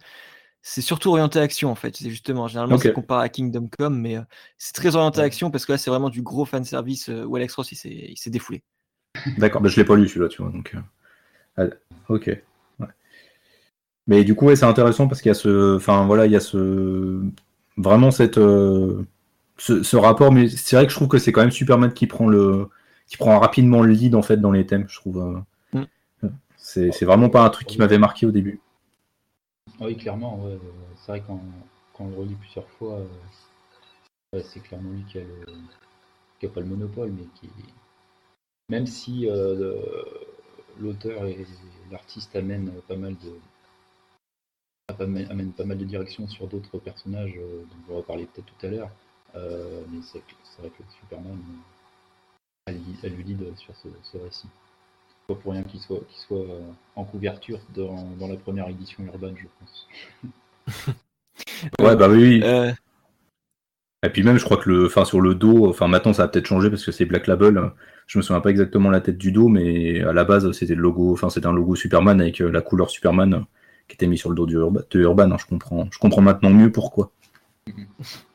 c'est surtout orienté action en fait. C'est justement, généralement, c'est comparé à Kingdom Come, mais c'est très orienté action parce que là, c'est vraiment du gros fan service où Alex Ross il s'est défoulé. D'accord, bah, je l'ai pas lu celui-là, tu vois. Donc, ok. Mais du coup, ouais, c'est intéressant parce qu'il y a ce, enfin voilà, il y a ce, vraiment cette, ce, ce, rapport. Mais c'est vrai que je trouve que c'est quand même Superman qui prend le qui prend rapidement le lead en fait dans les thèmes, je trouve. Euh. Mm. C'est vraiment pas un truc qui m'avait marqué au début. Oui, clairement. C'est vrai quand, quand on le relit plusieurs fois, euh, c'est clairement lui qui a, le, pas le monopole, mais qui, même si euh, l'auteur et l'artiste amènent pas mal de amène pas mal de directions sur d'autres personnages dont on va parler peut-être tout à l'heure. mais c'est vrai que Superman, elle, lui lead sur ce, récit. Pas pour rien qu'il soit, soit euh, en couverture dans, la première édition urbaine, je pense. Ouais, bah oui. Et puis même, je crois que le, enfin sur le dos, enfin maintenant ça a peut-être changé parce que c'est Black Label. Je me souviens pas exactement la tête du dos, mais à la base c'était le logo, enfin c'était un logo Superman avec la couleur Superman qui était mis sur le dos du de Urban. Hein, je comprends, je comprends maintenant mieux pourquoi.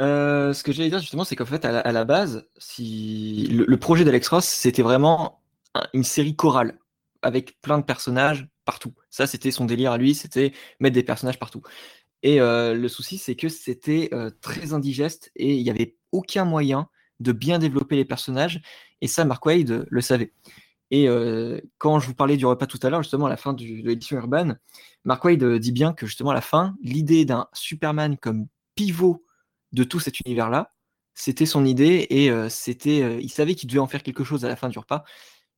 Euh, ce que j'allais dire justement, c'est qu'en fait, à la, base, si le, projet d'Alex Ross, c'était vraiment une série chorale avec plein de personnages partout. Ça, c'était son délire à lui, c'était mettre des personnages partout. Et euh, le souci, c'est que c'était euh, très indigeste et il n'y avait aucun moyen de bien développer les personnages. Et ça, Mark Wade le savait. Et quand je vous parlais du repas tout à l'heure, justement à la fin de l'édition Urban, Mark Wade dit bien que justement à la fin, l'idée d'un Superman comme pivot de tout cet univers-là. C'était son idée et euh, c'était, euh, il savait qu'il devait en faire quelque chose à la fin du repas,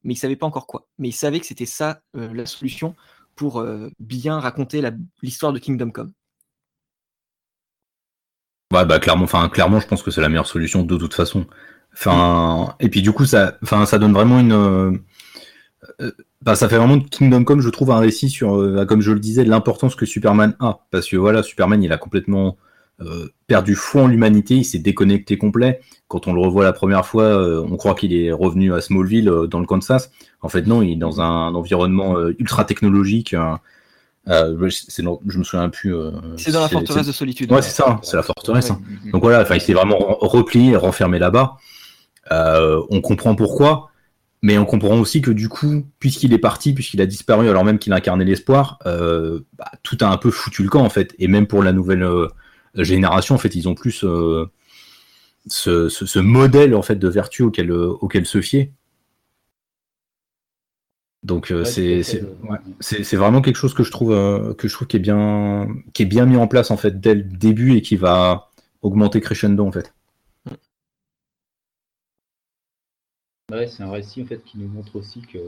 mais il savait pas encore quoi. Mais il savait que c'était ça euh, la solution pour bien raconter l'histoire de Kingdom Come. Ouais, bah clairement, enfin clairement, je pense que c'est la meilleure solution de toute façon. Enfin, et puis du coup, ça, enfin, ça donne vraiment une, bah, ça fait vraiment de Kingdom Come, je trouve, un récit sur, comme je le disais, l'importance que Superman a, parce que voilà, Superman, il a complètement perdu foi en l'humanité, il s'est déconnecté complet. Quand on le revoit la première fois, euh, on croit qu'il est revenu à Smallville euh, dans le Kansas. En fait, non, il est dans un environnement ultra technologique. je me souviens plus. c'est dans la forteresse de solitude. Ouais, c'est ça, c'est la forteresse. Hein. Donc voilà, il s'est vraiment replié, renfermé là-bas. on comprend pourquoi, mais on comprend aussi que du coup, puisqu'il est parti, puisqu'il a disparu alors même qu'il incarnait l'espoir, bah, tout a un peu foutu le camp en fait. Et même pour la nouvelle génération, en fait, ils ont plus euh, ce, modèle en fait de vertu auquel, euh, auquel se fier. Donc euh, c'est c'est vraiment quelque chose que je trouve que je trouve qui est bien qui est bien mis en place en fait dès le début et qui va augmenter crescendo en fait. c'est un récit en fait qui nous montre aussi que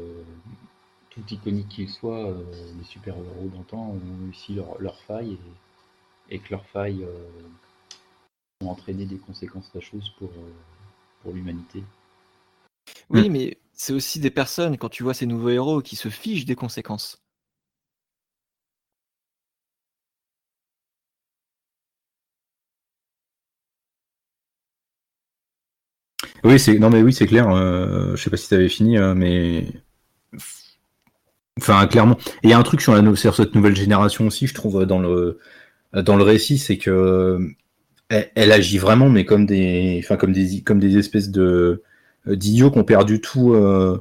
tout iconique qu'il soit, les super-héros d'antan ont réussi leur, leur faille et et que leurs failles euh, ont entraîné des conséquences fâcheuses pour, euh, pour l'humanité. Oui, mm. mais c'est aussi des personnes, quand tu vois ces nouveaux héros, qui se fichent des conséquences. Oui, c'est non mais oui, c'est clair. Euh, je sais pas si tu avais fini, mais enfin clairement. Et il y a un truc sur, la, sur cette nouvelle génération aussi, je trouve dans le dans le récit, c'est que elle, agit vraiment, mais comme des, enfin comme des, comme des espèces de d'idiots qui ont perdu tout, euh,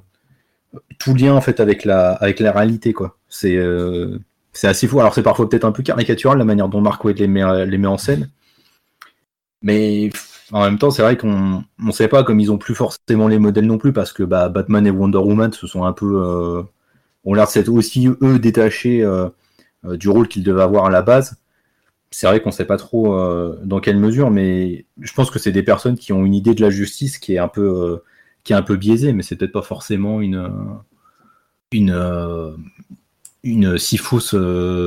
tout lien en fait avec la, avec la réalité quoi. C'est, euh, c'est assez fou. Alors c'est parfois peut-être un peu caricatural la manière dont Mark Waid les met, les met en scène, mais en même temps c'est vrai qu'on ne sait pas comme ils ont plus forcément les modèles non plus parce que bah, Batman et Wonder Woman se sont un peu, euh, ont l'air d'être aussi eux détachés du rôle qu'ils devaient avoir à la base c'est vrai qu'on ne sait pas trop euh, dans quelle mesure, mais je pense que c'est des personnes qui ont une idée de la justice qui est un peu, euh, qui est un peu biaisée, mais c'est peut-être pas forcément une, une, euh, une si fausse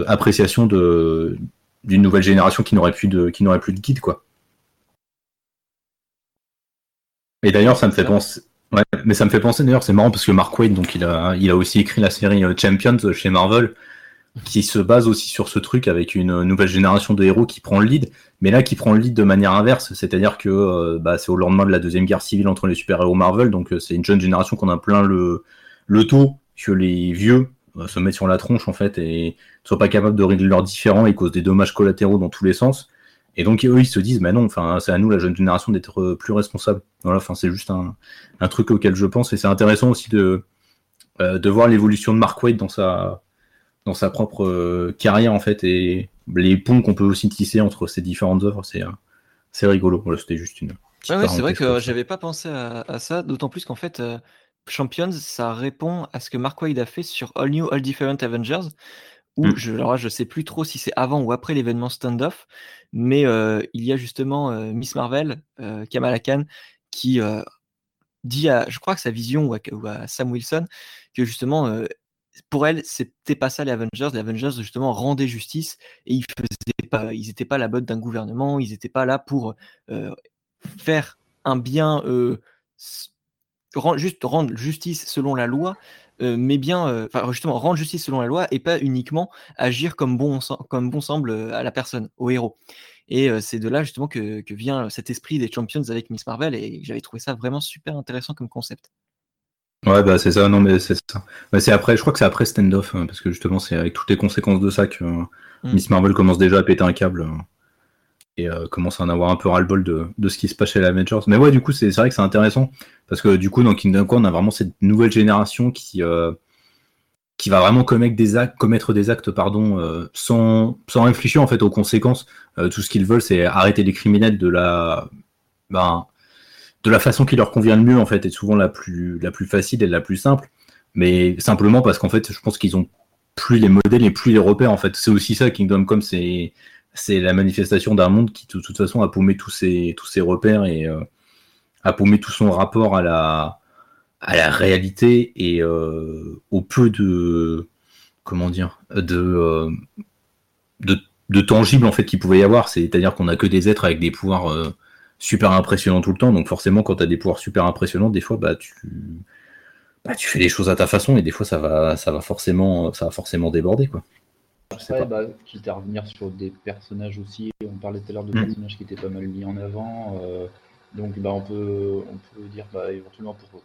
appréciation d'une nouvelle génération qui n'aurait plus de, plus de guide, quoi. Et d'ailleurs, ça me fait penser. mais ça me fait penser d'ailleurs, c'est marrant parce que Mark Waid, donc il a, il a aussi écrit la série Champions chez Marvel, qui se base aussi sur ce truc avec une nouvelle génération de héros qui prend le lead, mais là qui prend le lead de manière inverse, c'est-à-dire que euh, bah, c'est au lendemain de la deuxième guerre civile entre les super-héros Marvel, donc euh, c'est une jeune génération qu'on a plein le, le taux que les vieux euh, se mettent sur la tronche en fait et ne soient pas capables de régler leurs différends et causent des dommages collatéraux dans tous les sens. Et donc eux ils se disent, mais non, enfin c'est à nous la jeune génération d'être plus responsable. Voilà, enfin c'est juste un, un, truc auquel je pense et c'est intéressant aussi de de voir l'évolution de Mark Waid dans sa dans sa propre euh, carrière en fait et les ponts qu'on peut aussi tisser entre ces différentes œuvres, c'est euh, c'est rigolo. Voilà, c'était juste une. Ouais, c'est vrai que j'avais pas pensé à, ça, d'autant plus qu'en fait, euh, Champions, ça répond à ce que Mark Waid a fait sur All New, All Different Avengers, où mm. je, alors je sais plus trop si c'est avant ou après l'événement standoff, mais il y a justement Miss Marvel, Kamala Khan, qui dit à, je crois que sa vision ou ou à Sam Wilson, que justement pour elle, c'était pas ça les Avengers. Les Avengers, justement, rendaient justice et ils faisaient pas, ils n'étaient pas la botte d'un gouvernement, ils n'étaient pas là pour euh, faire un bien, euh, juste rendre justice selon la loi, mais bien, enfin justement, rendre justice selon la loi et pas uniquement agir comme bon, comme bon semble à la personne, au héros. Et c'est de là justement que, que, vient cet esprit des Champions avec Miss Marvel et j'avais trouvé ça vraiment super intéressant comme concept. Ouais, bah c'est ça, non mais c'est ça. Bah, c'est après, je crois que c'est après Standoff, hein, parce que justement c'est avec toutes les conséquences de ça que mm. Miss Marvel commence déjà à péter un câble euh, et euh, commence à en avoir un peu ras-le-bol de, de, ce qui se passe chez la Avengers. Mais ouais, du coup, c'est vrai que c'est intéressant, parce que du coup, dans Kingdom Come, on a vraiment cette nouvelle génération qui, euh, qui va vraiment commettre des actes, commettre des actes pardon, sans, sans réfléchir en fait aux conséquences. tout ce qu'ils veulent, c'est arrêter les criminels de la. Ben, de la façon qui leur convient le mieux en fait est souvent la plus la plus facile et la plus simple. Mais simplement parce qu'en fait je pense qu'ils ont plus les modèles et plus les repères en fait. C'est aussi ça Kingdom Come c'est c'est la manifestation d'un monde qui de toute façon a paumé tous ses tous repères et euh, a paumé tout son rapport à la à la réalité et euh, au peu de comment dire de euh, de, de tangible en fait qu'il pouvait y avoir. C'est-à-dire qu'on a que des êtres avec des pouvoirs super impressionnant tout le temps. Donc forcément, quand tu as des pouvoirs super impressionnants, des fois, bah, tu, bah, tu fais les choses à ta façon et des fois, ça va, ça va, forcément, ça va forcément déborder. Quoi. Après, bah, quitte à revenir sur des personnages aussi, on parlait tout à l'heure de mm. personnages qui étaient pas mal mis en avant. Euh, donc bah, on, peut, on peut dire bah, éventuellement pour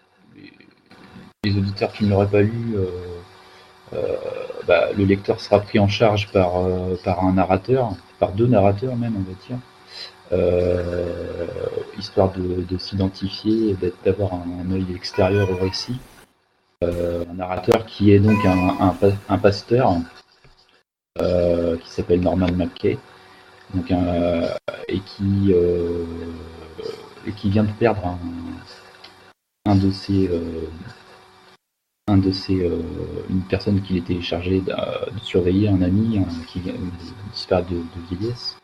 les, auditeurs qui ne l'auraient pas lu, euh, euh, bah, le lecteur sera pris en charge par, par un narrateur, par deux narrateurs même, on va dire. Euh, histoire de, s'identifier et d'avoir un, œil extérieur au récit. Euh, un narrateur qui est donc un, un, pasteur euh, qui s'appelle Norman McKay donc et qui et qui vient de perdre un, de ses un de ses une personne qu'il était chargé de, surveiller un ami qui disparaît de, de vieillesse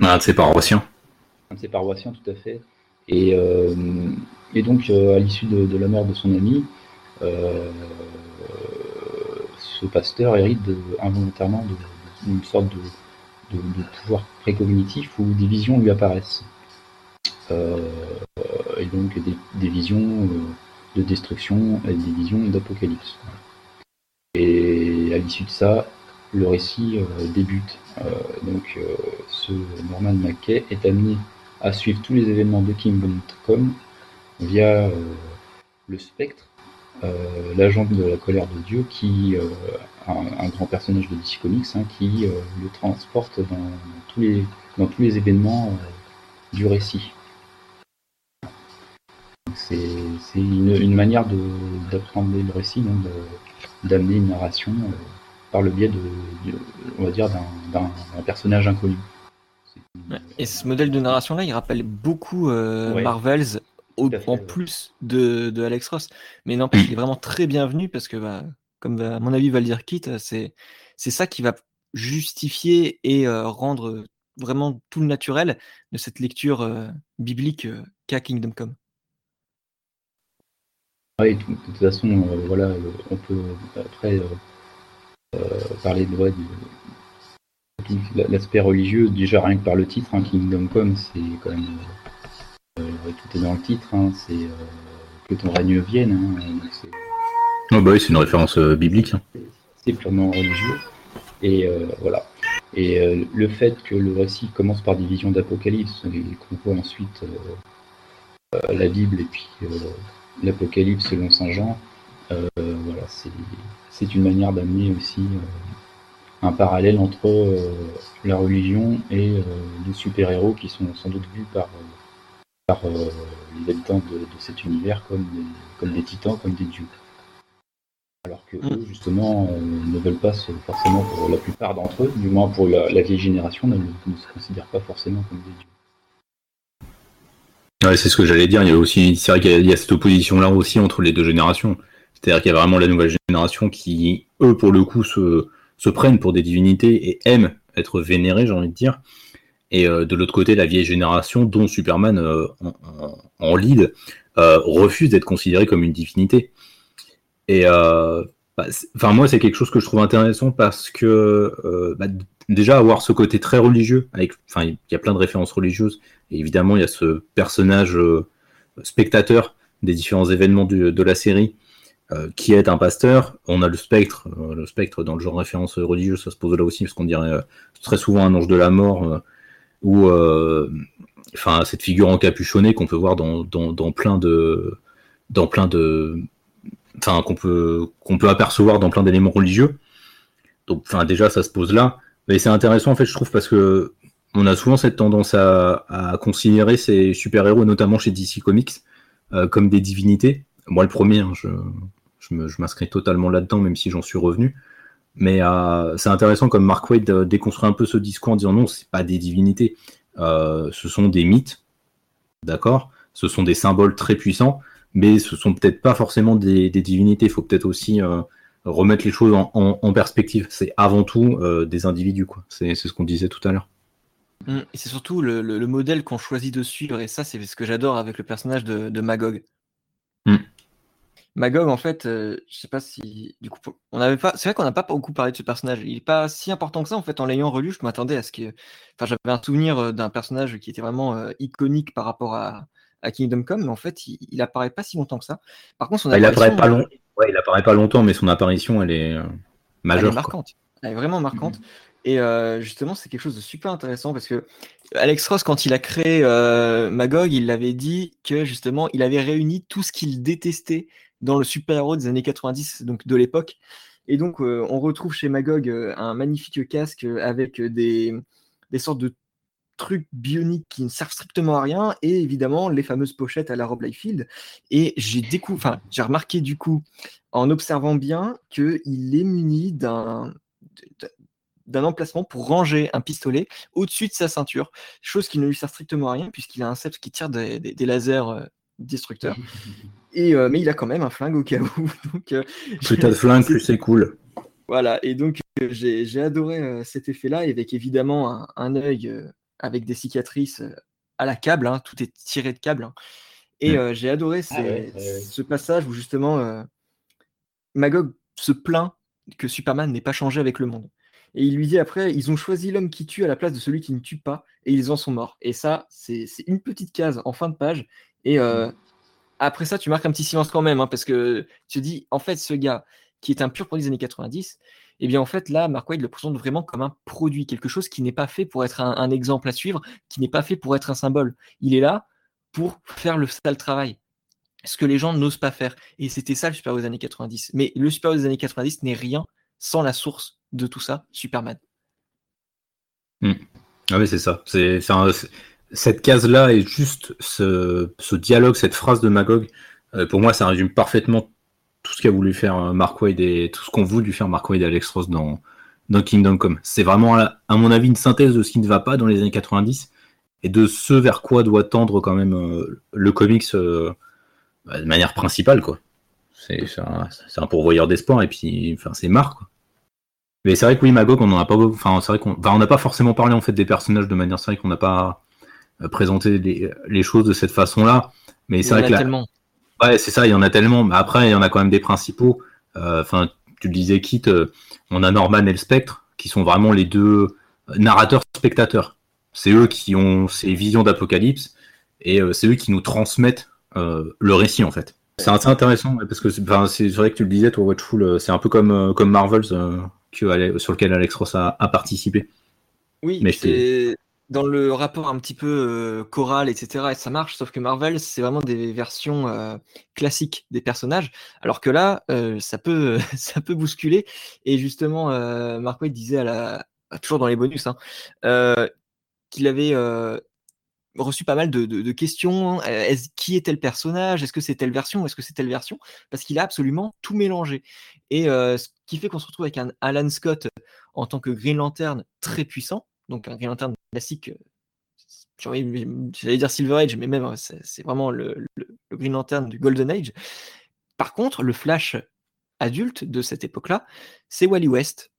un de ses paroissiens un de ses paroissiens tout à fait. Et, euh, donc, euh, à l'issue de, la mort de son ami, euh, ce pasteur hérite involontairement d'une sorte de, pouvoir précognitif où des visions lui apparaissent. et donc des, visions de destruction et des visions d'apocalypse. Et à l'issue de ça, le récit débute. donc ce Norman McKay est amené à suivre tous les événements de Kingdom Come via euh, le spectre, euh, l'agent de la colère de Dieu, qui euh, un, grand personnage de DC Comics, hein, qui le transporte dans, tous les, dans tous les événements du récit. C'est une, manière d'apprendre le récit, d'amener une narration par le biais de, on va dire, d'un personnage inconnu. Et ce modèle de narration-là, il rappelle beaucoup euh, Marvels, en plus de, Alex Ross. Mais n'empêche, il est vraiment très bienvenu parce que, bah, comme à mon avis va le dire Kit, c'est ça qui va justifier et euh, rendre vraiment tout le naturel de cette lecture euh, biblique qu'a Kingdom Come. Oui, de toute façon, voilà, on peut après parler de, ouais, l'aspect religieux, déjà rien que par le titre, hein, Kingdom Come, c'est quand même. Euh, tout est dans le titre, hein, c'est euh, que ton règne vienne. Hein, oh bah oui, c'est une référence euh, biblique. C'est purement religieux. Et voilà. Et le fait que le récit commence par des visions d'Apocalypse et qu'on voit ensuite la Bible et puis l'Apocalypse selon Saint Jean, voilà, c'est une manière d'amener aussi un parallèle entre euh, la religion et euh, les super-héros qui sont sans doute vus par, euh, par les habitants de, cet univers comme des, comme des titans, comme des dieux. Alors que eux, justement, ne veulent pas forcément, pour la plupart d'entre eux, du moins pour la, vieille génération, ne, se considèrent pas forcément comme des dieux. Ouais, c'est ce que j'allais dire. Il y a aussi, c'est vrai qu'il y a cette opposition-là aussi entre les deux générations. C'est-à-dire qu'il y a vraiment la nouvelle génération qui, eux, pour le coup, se, se prennent pour des divinités et aiment être vénérés, j'ai envie de dire. Et euh, de l'autre côté, la vieille génération, dont Superman euh, en, lead, euh, refuse d'être considéré comme une divinité. Et bah, enfin, moi, c'est quelque chose que je trouve intéressant parce que bah, déjà avoir ce côté très religieux, avec, enfin, il y a plein de références religieuses. Et évidemment, il y a ce personnage spectateur des différents événements de la série qui est un pasteur. On a le spectre, le spectre dans le genre référence religieuse, ça se pose là aussi, parce qu'on dirait très souvent un ange de la mort, ou enfin cette figure encapuchonnée qu'on peut voir dans, dans, plein de dans plein de enfin qu'on peut qu'on peut apercevoir dans plein d'éléments religieux. Donc enfin déjà ça se pose là, mais c'est intéressant en fait je trouve parce que on a souvent cette tendance à, à considérer ces super-héros notamment chez DC Comics euh, comme des divinités. Moi le premier, hein, je, je m'inscris totalement là-dedans même si j'en suis revenu. Mais euh, c'est intéressant comme Mark Wade déconstruit un peu ce discours en disant non, c'est pas des divinités, euh, ce sont des mythes, d'accord? Ce sont des symboles très puissants, mais ce sont peut-être pas forcément des, divinités. Il faut peut-être aussi euh, remettre les choses en, perspective. C'est avant tout euh, des individus, quoi. C'est ce qu'on disait tout à l'heure. Mmh, et c'est surtout le, modèle qu'on choisit de suivre, et ça, c'est ce que j'adore avec le personnage de, Magog. Mmh. Magog, en fait, je sais pas si. Du coup, on avait pas. C'est vrai qu'on n'a pas beaucoup parlé de ce personnage. Il n'est pas si important que ça, en fait. En l'ayant relu, je m'attendais à ce que. Enfin, j'avais un souvenir d'un personnage qui était vraiment iconique par rapport à, à Kingdom Come, mais en fait, il, il, apparaît pas si longtemps que ça. Par contre, son ah, il apparaît pas long... ouais, il apparaît pas longtemps, mais son apparition, elle est majeure. Elle est marquante. Elle est vraiment marquante. Mm-hmm. Et euh, justement, c'est quelque chose de super intéressant parce que Alex Ross, quand il a créé euh, Magog, il avait dit que justement, il avait réuni tout ce qu'il détestait dans le super-héros des années 90, donc de l'époque. Et donc, euh, on retrouve chez Magog un magnifique casque avec des, sortes de trucs bioniques qui ne servent strictement à rien et évidemment les fameuses pochettes à la Rob Liefeld. Et j'ai enfin, j'ai remarqué du coup en observant bien qu'il est muni d'un d'un emplacement pour ranger un pistolet au-dessus de sa ceinture, chose qui ne lui sert strictement à rien puisqu'il a un seps qui tire des, lasers euh, destructeurs. Et, euh, mais il a quand même un flingue au cas où. Donc, euh, plus t'as de flingue, plus c'est cool. Voilà, et donc j'ai adoré cet effet-là, avec évidemment un, un œil avec des cicatrices à la câble, hein, tout est tiré de câble. Hein. Et mmh. j'ai adoré ah ce passage où justement Magog se plaint que Superman n'ait pas changé avec le monde. Et il lui dit après, ils ont choisi l'homme qui tue à la place de celui qui ne tue pas, et ils en sont morts. Et ça, c'est une petite case en fin de page. Et. Après ça, tu marques un petit silence quand même, hein, parce que tu te dis, en fait, ce gars qui est un pur produit des années 90, et eh bien en fait là, Mark Wade le présente vraiment comme un produit, quelque chose qui n'est pas fait pour être un, exemple à suivre, qui n'est pas fait pour être un symbole. Il est là pour faire le sale travail, ce que les gens n'osent pas faire. Et c'était ça le super des années 90. Mais le super des années 90 n'est rien sans la source de tout ça, Superman. Hmm. Ah oui, c'est ça. C'est, cette case-là est juste ce, dialogue, cette phrase de Magog. Euh, pour moi, ça résume parfaitement tout ce qu'a voulu faire euh, Mark Wade et tout ce qu'ont voulu faire Mark Wade et Alex Ross dans, dans Kingdom Come. C'est vraiment, à mon avis, une synthèse de ce qui ne va pas dans les années 90 et de ce vers quoi doit tendre quand même euh, le comics bah, de manière principale, quoi. C'est un, pourvoyeur d'espoir et puis, enfin, c'est Mark. Mais c'est vrai que oui, Magog, on en a pas, enfin, c'est vrai qu'on, on n'a pas forcément parlé en fait des personnages de manière, c'est qu'on n'a pas présenté les, les, choses de cette façon-là. Mais c'est vrai que la, Ouais, c'est ça, il y en a tellement. Mais après, il y en a quand même des principaux. Euh, enfin, tu le disais, Kit, euh, on a Norman et le Spectre, qui sont vraiment les deux narrateurs-spectateurs. C'est eux qui ont ces visions d'apocalypse, et euh, c'est eux qui nous transmettent le récit, en fait. C'est assez intéressant, parce que c'est vrai que tu le disais, toi, Watchful, c'est un peu comme, comme Marvels, que, sur lequel Alex Ross a, a participé. Oui, mais c'est dans le rapport un petit peu euh, choral, etc., et ça marche, sauf que Marvel, c'est vraiment des versions euh, classiques des personnages, alors que là, euh, ça, peut, ça peut bousculer. Et justement, Mark Waid disait, toujours dans les bonus, hein, qu'il avait reçu pas mal de, questions. qui est tel personnage Est-ce que c'est telle version Est-ce que c'est telle version Parce qu'il a absolument tout mélangé. Et ce qui fait qu'on se retrouve avec un Alan Scott en tant que Green Lantern très puissant, donc un Green Lantern classique, euh, j'allais dire Silver Age, mais même c'est vraiment le, Green Lantern du Golden Age. Par contre, le Flash adulte de cette époque-là, c'est Wally West.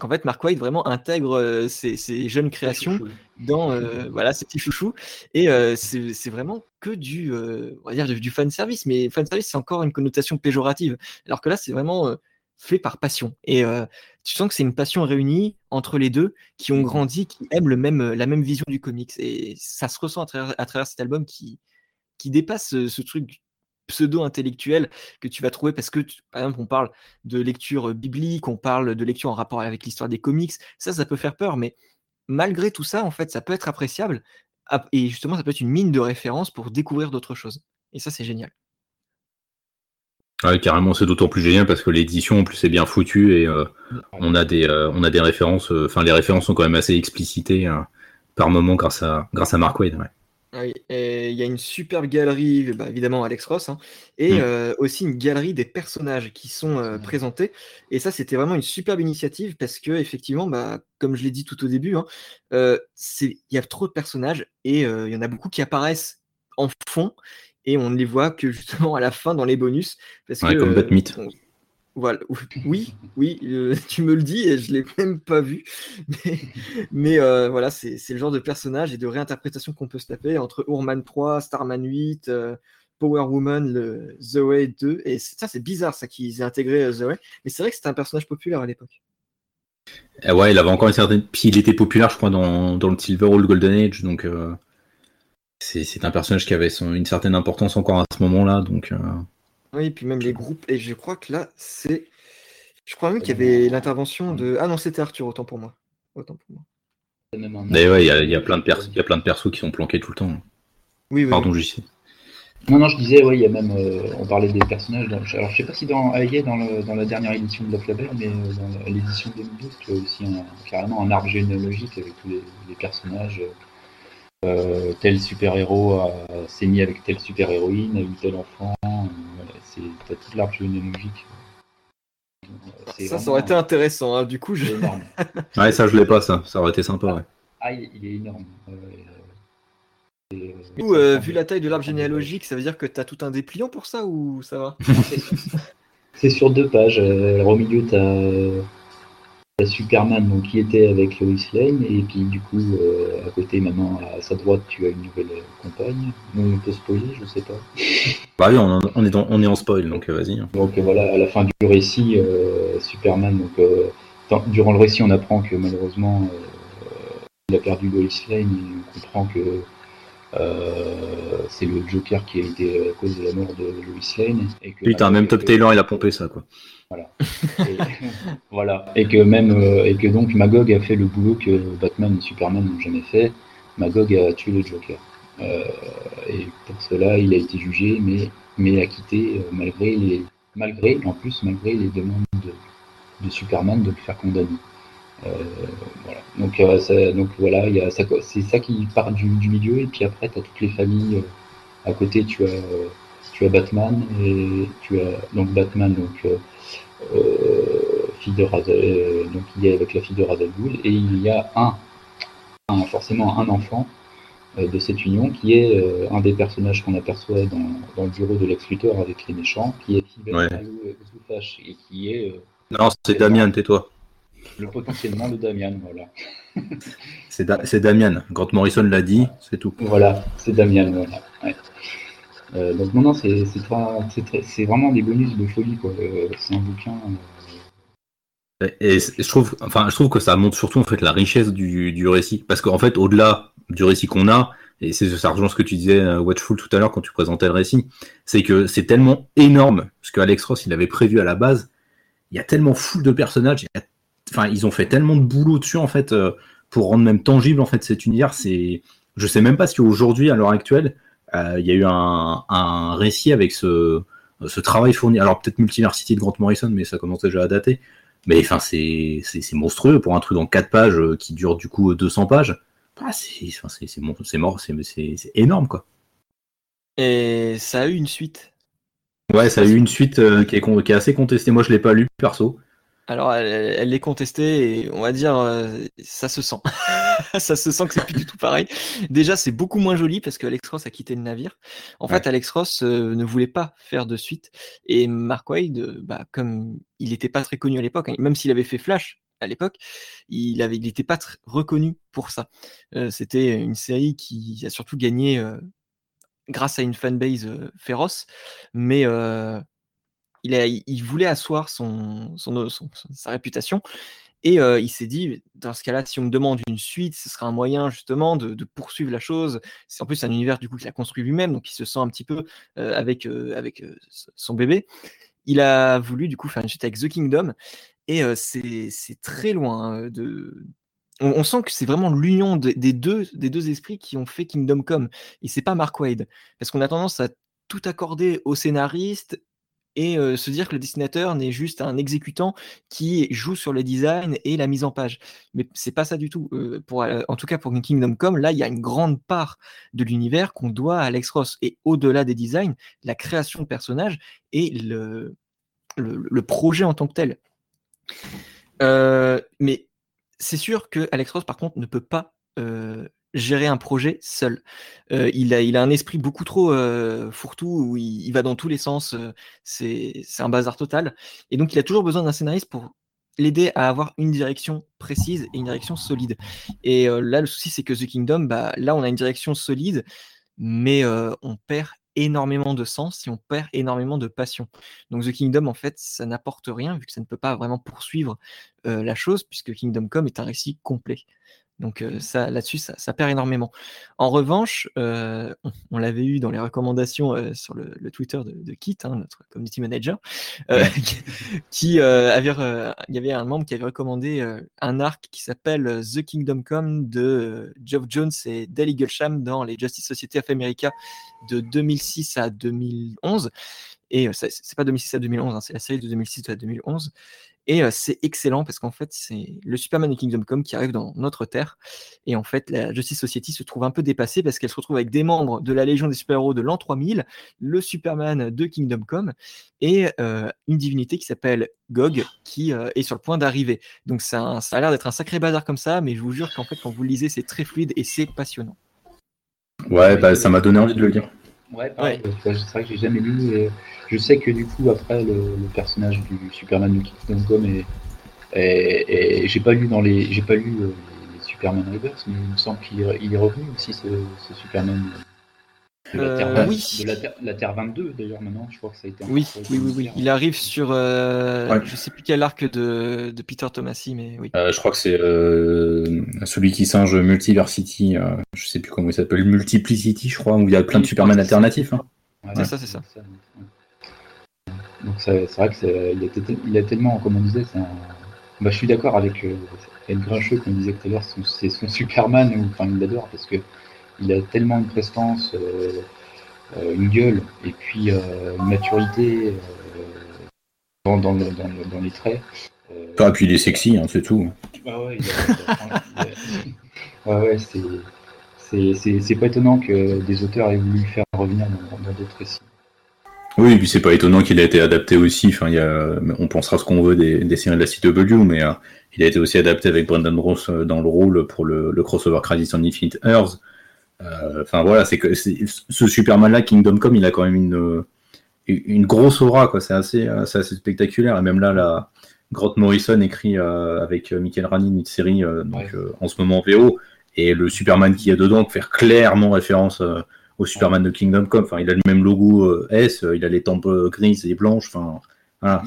En fait, Mark White vraiment intègre euh, ces, jeunes créations dans euh, voilà ces petits chouchous et c'est vraiment que du on va dire du, fan service mais fan service c'est encore une connotation péjorative alors que là c'est vraiment fait par passion. Et euh, tu sens que c'est une passion réunie entre les deux qui ont mmh grandi, qui aiment le même, la même vision du comics. Et ça se ressent à travers, cet album qui, qui dépasse ce, truc pseudo-intellectuelles que tu vas trouver parce que, par exemple, on parle de lecture biblique, on parle de lecture en rapport avec l'histoire des comics. Ça, ça peut faire peur, mais malgré tout ça, en fait, ça peut être appréciable. Et justement, ça peut être une mine de référence pour découvrir d'autres choses. Et ça, c'est génial. Ouais, carrément, c'est d'autant plus génial parce que l'édition en plus est bien foutue et euh, on a des euh, on a des références. Euh, enfin, les références sont quand même assez explicitées hein, par moment grâce à grâce à Mark Wade. Ouais. Ah il y a une superbe galerie, bah, évidemment Alex Ross, hein, et mm. aussi une galerie des personnages qui sont présentés. Et ça, c'était vraiment une superbe initiative parce que effectivement, bah, comme je l'ai dit tout au début, hein, il y a trop de personnages et il y en a beaucoup qui apparaissent en fond et on ne les voit que justement à la fin dans les bonus. Parce que, comme euh, voilà. Oui, oui, euh, tu me le dis et je l'ai même pas vu. Mais, euh, voilà, c'est le genre de personnage et de réinterprétation qu'on peut se taper entre Ourman 3, Starman 8, Power Woman, le Zoé 2. Et ça, c'est bizarre ça qu'ils aient intégré Zoé. Mais c'est vrai que c'était un personnage populaire à l'époque. Eh ouais, il avait encore une certaine. Puis il était populaire, je crois, dans, dans le Silver ou le Golden Age, donc c'est un personnage qui avait une certaine importance encore à ce moment-là. Donc, euh. Oui, et puis même les groupes. Et je crois que là, c'est. Je crois même qu'il y avait l'intervention de. Ah non, c'était Arthur, autant pour moi. Autant pour moi. Mais ouais, il y, a, plein de persos, y a plein de persos qui sont planqués tout le temps. Oui, oui. Pardon, JC. Non, non, je disais, oui, il y a même. Euh, on parlait des personnages. alors, je sais pas si dans est dans, le, dans la dernière édition de Black Label, mais euh, dans l'édition 2012, tu as aussi carrément un arbre généalogique avec tous les, personnages. Euh, tel super-héros s'est mis avec telle super-héroïne, a eu tel enfant. c'est t'as toute l'arbre généalogique. Ça, ça aurait été intéressant. Hein. Du coup, je. ouais, ça, je l'ai pas, ça. Ça aurait été sympa, ouais. Ah, il, est énorme. du coup, euh, vu la taille de l'arbre généalogique, ça veut dire que tu as tout un dépliant pour ça ou ça va? C'est sur deux pages. Euh, au milieu, tu as Superman donc, qui était avec Lois Lane et puis du coup euh, à côté maintenant à sa droite tu as une nouvelle euh, compagne. on peut spoiler, je sais pas. Bah oui, on, est, on est en spoil donc euh, vas-y. Donc voilà, à la fin du récit, Superman donc durant le récit on apprend que malheureusement il a perdu Lois Lane et on comprend que c'est le Joker qui a été à cause de la mort de Lois Lane. Et que Putain, même Top Taylor il a pompé ça quoi. Voilà. Et, voilà. Et que même euh, et que donc Magog a fait le boulot que Batman et Superman n'ont jamais fait. Magog a tué le Joker. Euh, et pour cela, il a été jugé, mais mais acquitté euh, malgré les malgré en plus malgré les demandes de, Superman de le faire condamner. voilà. Donc, donc voilà, c'est ça qui part du, milieu, et puis après, tu as toutes les familles. à côté, tu as, tu as Batman, et tu as donc Batman, donc fille de euh, donc il est avec la fille de Razal et il y a un, forcément un enfant euh, de cette union qui est un des personnages qu'on aperçoit dans, le bureau de l'ex Luthor avec les méchants, qui est ouais. et qui est. non, c'est Damien, tais-toi. Le potentiellement de Damien, voilà. c'est Damien. Grant Morrison l'a dit, c'est tout. Voilà, c'est Damien, voilà. Euh, donc non, non, c'est vraiment des bonus de folie quoi. Euh, c'est un bouquin. Euh, et, je trouve, enfin, je trouve que ça montre surtout en fait la richesse du, récit, parce qu'en fait, au-delà du récit qu'on a, et c'est ça rejoint ce que tu disais Watchful tout à l'heure quand tu présentais le récit, c'est que c'est tellement énorme, ce que Alex Ross il avait prévu à la base. Il y a tellement fou de personnages, enfin, ils ont fait tellement de boulot dessus en fait pour rendre même tangible en fait cet univers. C'est, je sais même pas si aujourd'hui à l'heure actuelle il y a eu un, récit avec ce, travail fourni. Alors peut-être Multiversity de Grant Morrison, mais ça commence déjà à dater. Mais enfin, c'est monstrueux pour un truc dans 4 pages euh, qui dure du coup 200 pages. Ah, c'est mort, c'est énorme quoi. Et ça a eu une suite. Ouais, ça a eu une suite euh, qui, est, qui, est, assez contestée. Moi, je l'ai pas lu perso. Alors, elle, est contestée et on va dire, euh, ça se sent. ça se sent que c'est plus du tout pareil. Déjà, c'est beaucoup moins joli parce qu'Alex Ross a quitté le navire. En fait, Alex Ross euh, ne voulait pas faire de suite. Et Mark Wade, euh, bah, comme il n'était pas très connu à l'époque, hein, même s'il avait fait Flash à l'époque, il avait, il n'était pas très reconnu pour ça. C'était une série qui a surtout gagné grâce à une fanbase féroce, mais il, voulait asseoir son, sa réputation Et il s'est dit, dans ce cas-là, si on me demande une suite, ce sera un moyen justement de, poursuivre la chose. C'est en plus un univers du coup qu'il a construit lui-même, donc il se sent un petit peu avec, avec son bébé. Il a voulu du coup faire une suite avec The Kingdom, et c'est très loin hein, de, on, sent que c'est vraiment l'union des, deux, des deux esprits qui ont fait Kingdom Come. Et c'est pas Mark Wade. Parce qu'on a tendance à tout accorder au scénariste et se dire que le dessinateur n'est juste un exécutant qui joue sur le design et la mise en page. Mais c'est pas ça du tout. en tout cas pour Kingdom Come, là il y a une grande part de l'univers qu'on doit à Alex Ross. Et au-delà des designs, la création de personnages et le, le, projet en tant que tel. mais c'est sûr que Alex Ross, par contre, ne peut pas gérer un projet seul. il, a, il a un esprit beaucoup trop fourre-tout, où il, va dans tous les sens, c'est un bazar total. Et donc, il a toujours besoin d'un scénariste pour l'aider à avoir une direction précise et une direction solide. Et là, le souci, c'est que The Kingdom, bah, là, on a une direction solide, mais on perd énormément de sens si on perd énormément de passion. Donc The Kingdom, en fait, ça n'apporte rien vu que ça ne peut pas vraiment poursuivre la chose puisque Kingdom Come est un récit complet. Donc euh, ça, là-dessus, ça, perd énormément. En revanche, euh, on, l'avait eu dans les recommandations euh, sur le, Twitter de, Kit, hein, notre community manager, qui avait, il y avait un membre qui avait recommandé un arc qui s'appelle The Kingdom Come de Geoff Jones et Dale Eaglesham dans les Justice Society of America de 2006 à 2011. Et c'est pas 2006 à 2011, hein, c'est la série de 2006 à 2011. Et c'est excellent parce qu'en fait, c'est le Superman de Kingdom Come qui arrive dans notre Terre. Et en fait, la Justice Society se trouve un peu dépassée parce qu'elle se retrouve avec des membres de la Légion des super-héros de l'an 3000, le Superman de Kingdom Come et une divinité qui s'appelle Gog qui est sur le point d'arriver. Donc ça, ça a l'air d'être un sacré bazar comme ça, mais je vous jure qu'en fait, quand vous le lisez, c'est très fluide et c'est passionnant. Ouais, bah, ça m'a donné envie de le lire. Ouais, c'est vrai que j'ai jamais lu. Et je sais que du coup, après, le, personnage du Superman de Kingdom Come est, et, j'ai pas lu dans les, j'ai pas lu euh, les Superman Reverse, mais il me semble qu'il est revenu aussi ce, Superman de la, Terre, oui. de la, Terre, 22 d'ailleurs maintenant, je crois que ça a été. Oui, oui, oui, oui, Il arrive sur, euh, je sais plus quel arc de, de Peter Tomasi, mais oui. Euh, je crois que c'est euh, celui qui singe Multiversity, je sais plus comment il s'appelle, Multiplicity, je crois, où il y a plein de Superman alternatifs. Hein. c'est ça, c'est ça. Donc c'est vrai qu'il il a tellement, comme on disait, un... bah, je suis d'accord avec euh, El Grincheux il disait tout à l'heure, c'est son Superman, ou enfin il l'adore parce que il a tellement une prestance, euh, euh, une gueule, et puis une maturité dans, dans, dans, les traits. Ah, puis il est sexy, hein, c'est tout. Ah ouais, ouais, c'est pas étonnant que des auteurs aient voulu le faire revenir dans d'autres récits. Oui, et puis c'est pas étonnant qu'il ait été adapté aussi. Enfin, il y a, on pensera ce qu'on veut des, des, séries de la CW, mais euh, il a été aussi adapté avec Brendan Ross euh, dans le rôle pour le, le crossover Crisis on Infinite Earth. Euh, enfin voilà, c'est que ce Superman-là, Kingdom Come, il a quand même une, une grosse aura, quoi. C'est assez, assez spectaculaire. Et même là, la Grant Morrison écrit avec Michael Ranin une série donc, en ce moment VO, et le Superman qui est dedans faire clairement référence au Superman de Kingdom Come. Enfin, il a le même logo euh, S, euh, il a les tempes euh, grises et blanches. Enfin, voilà.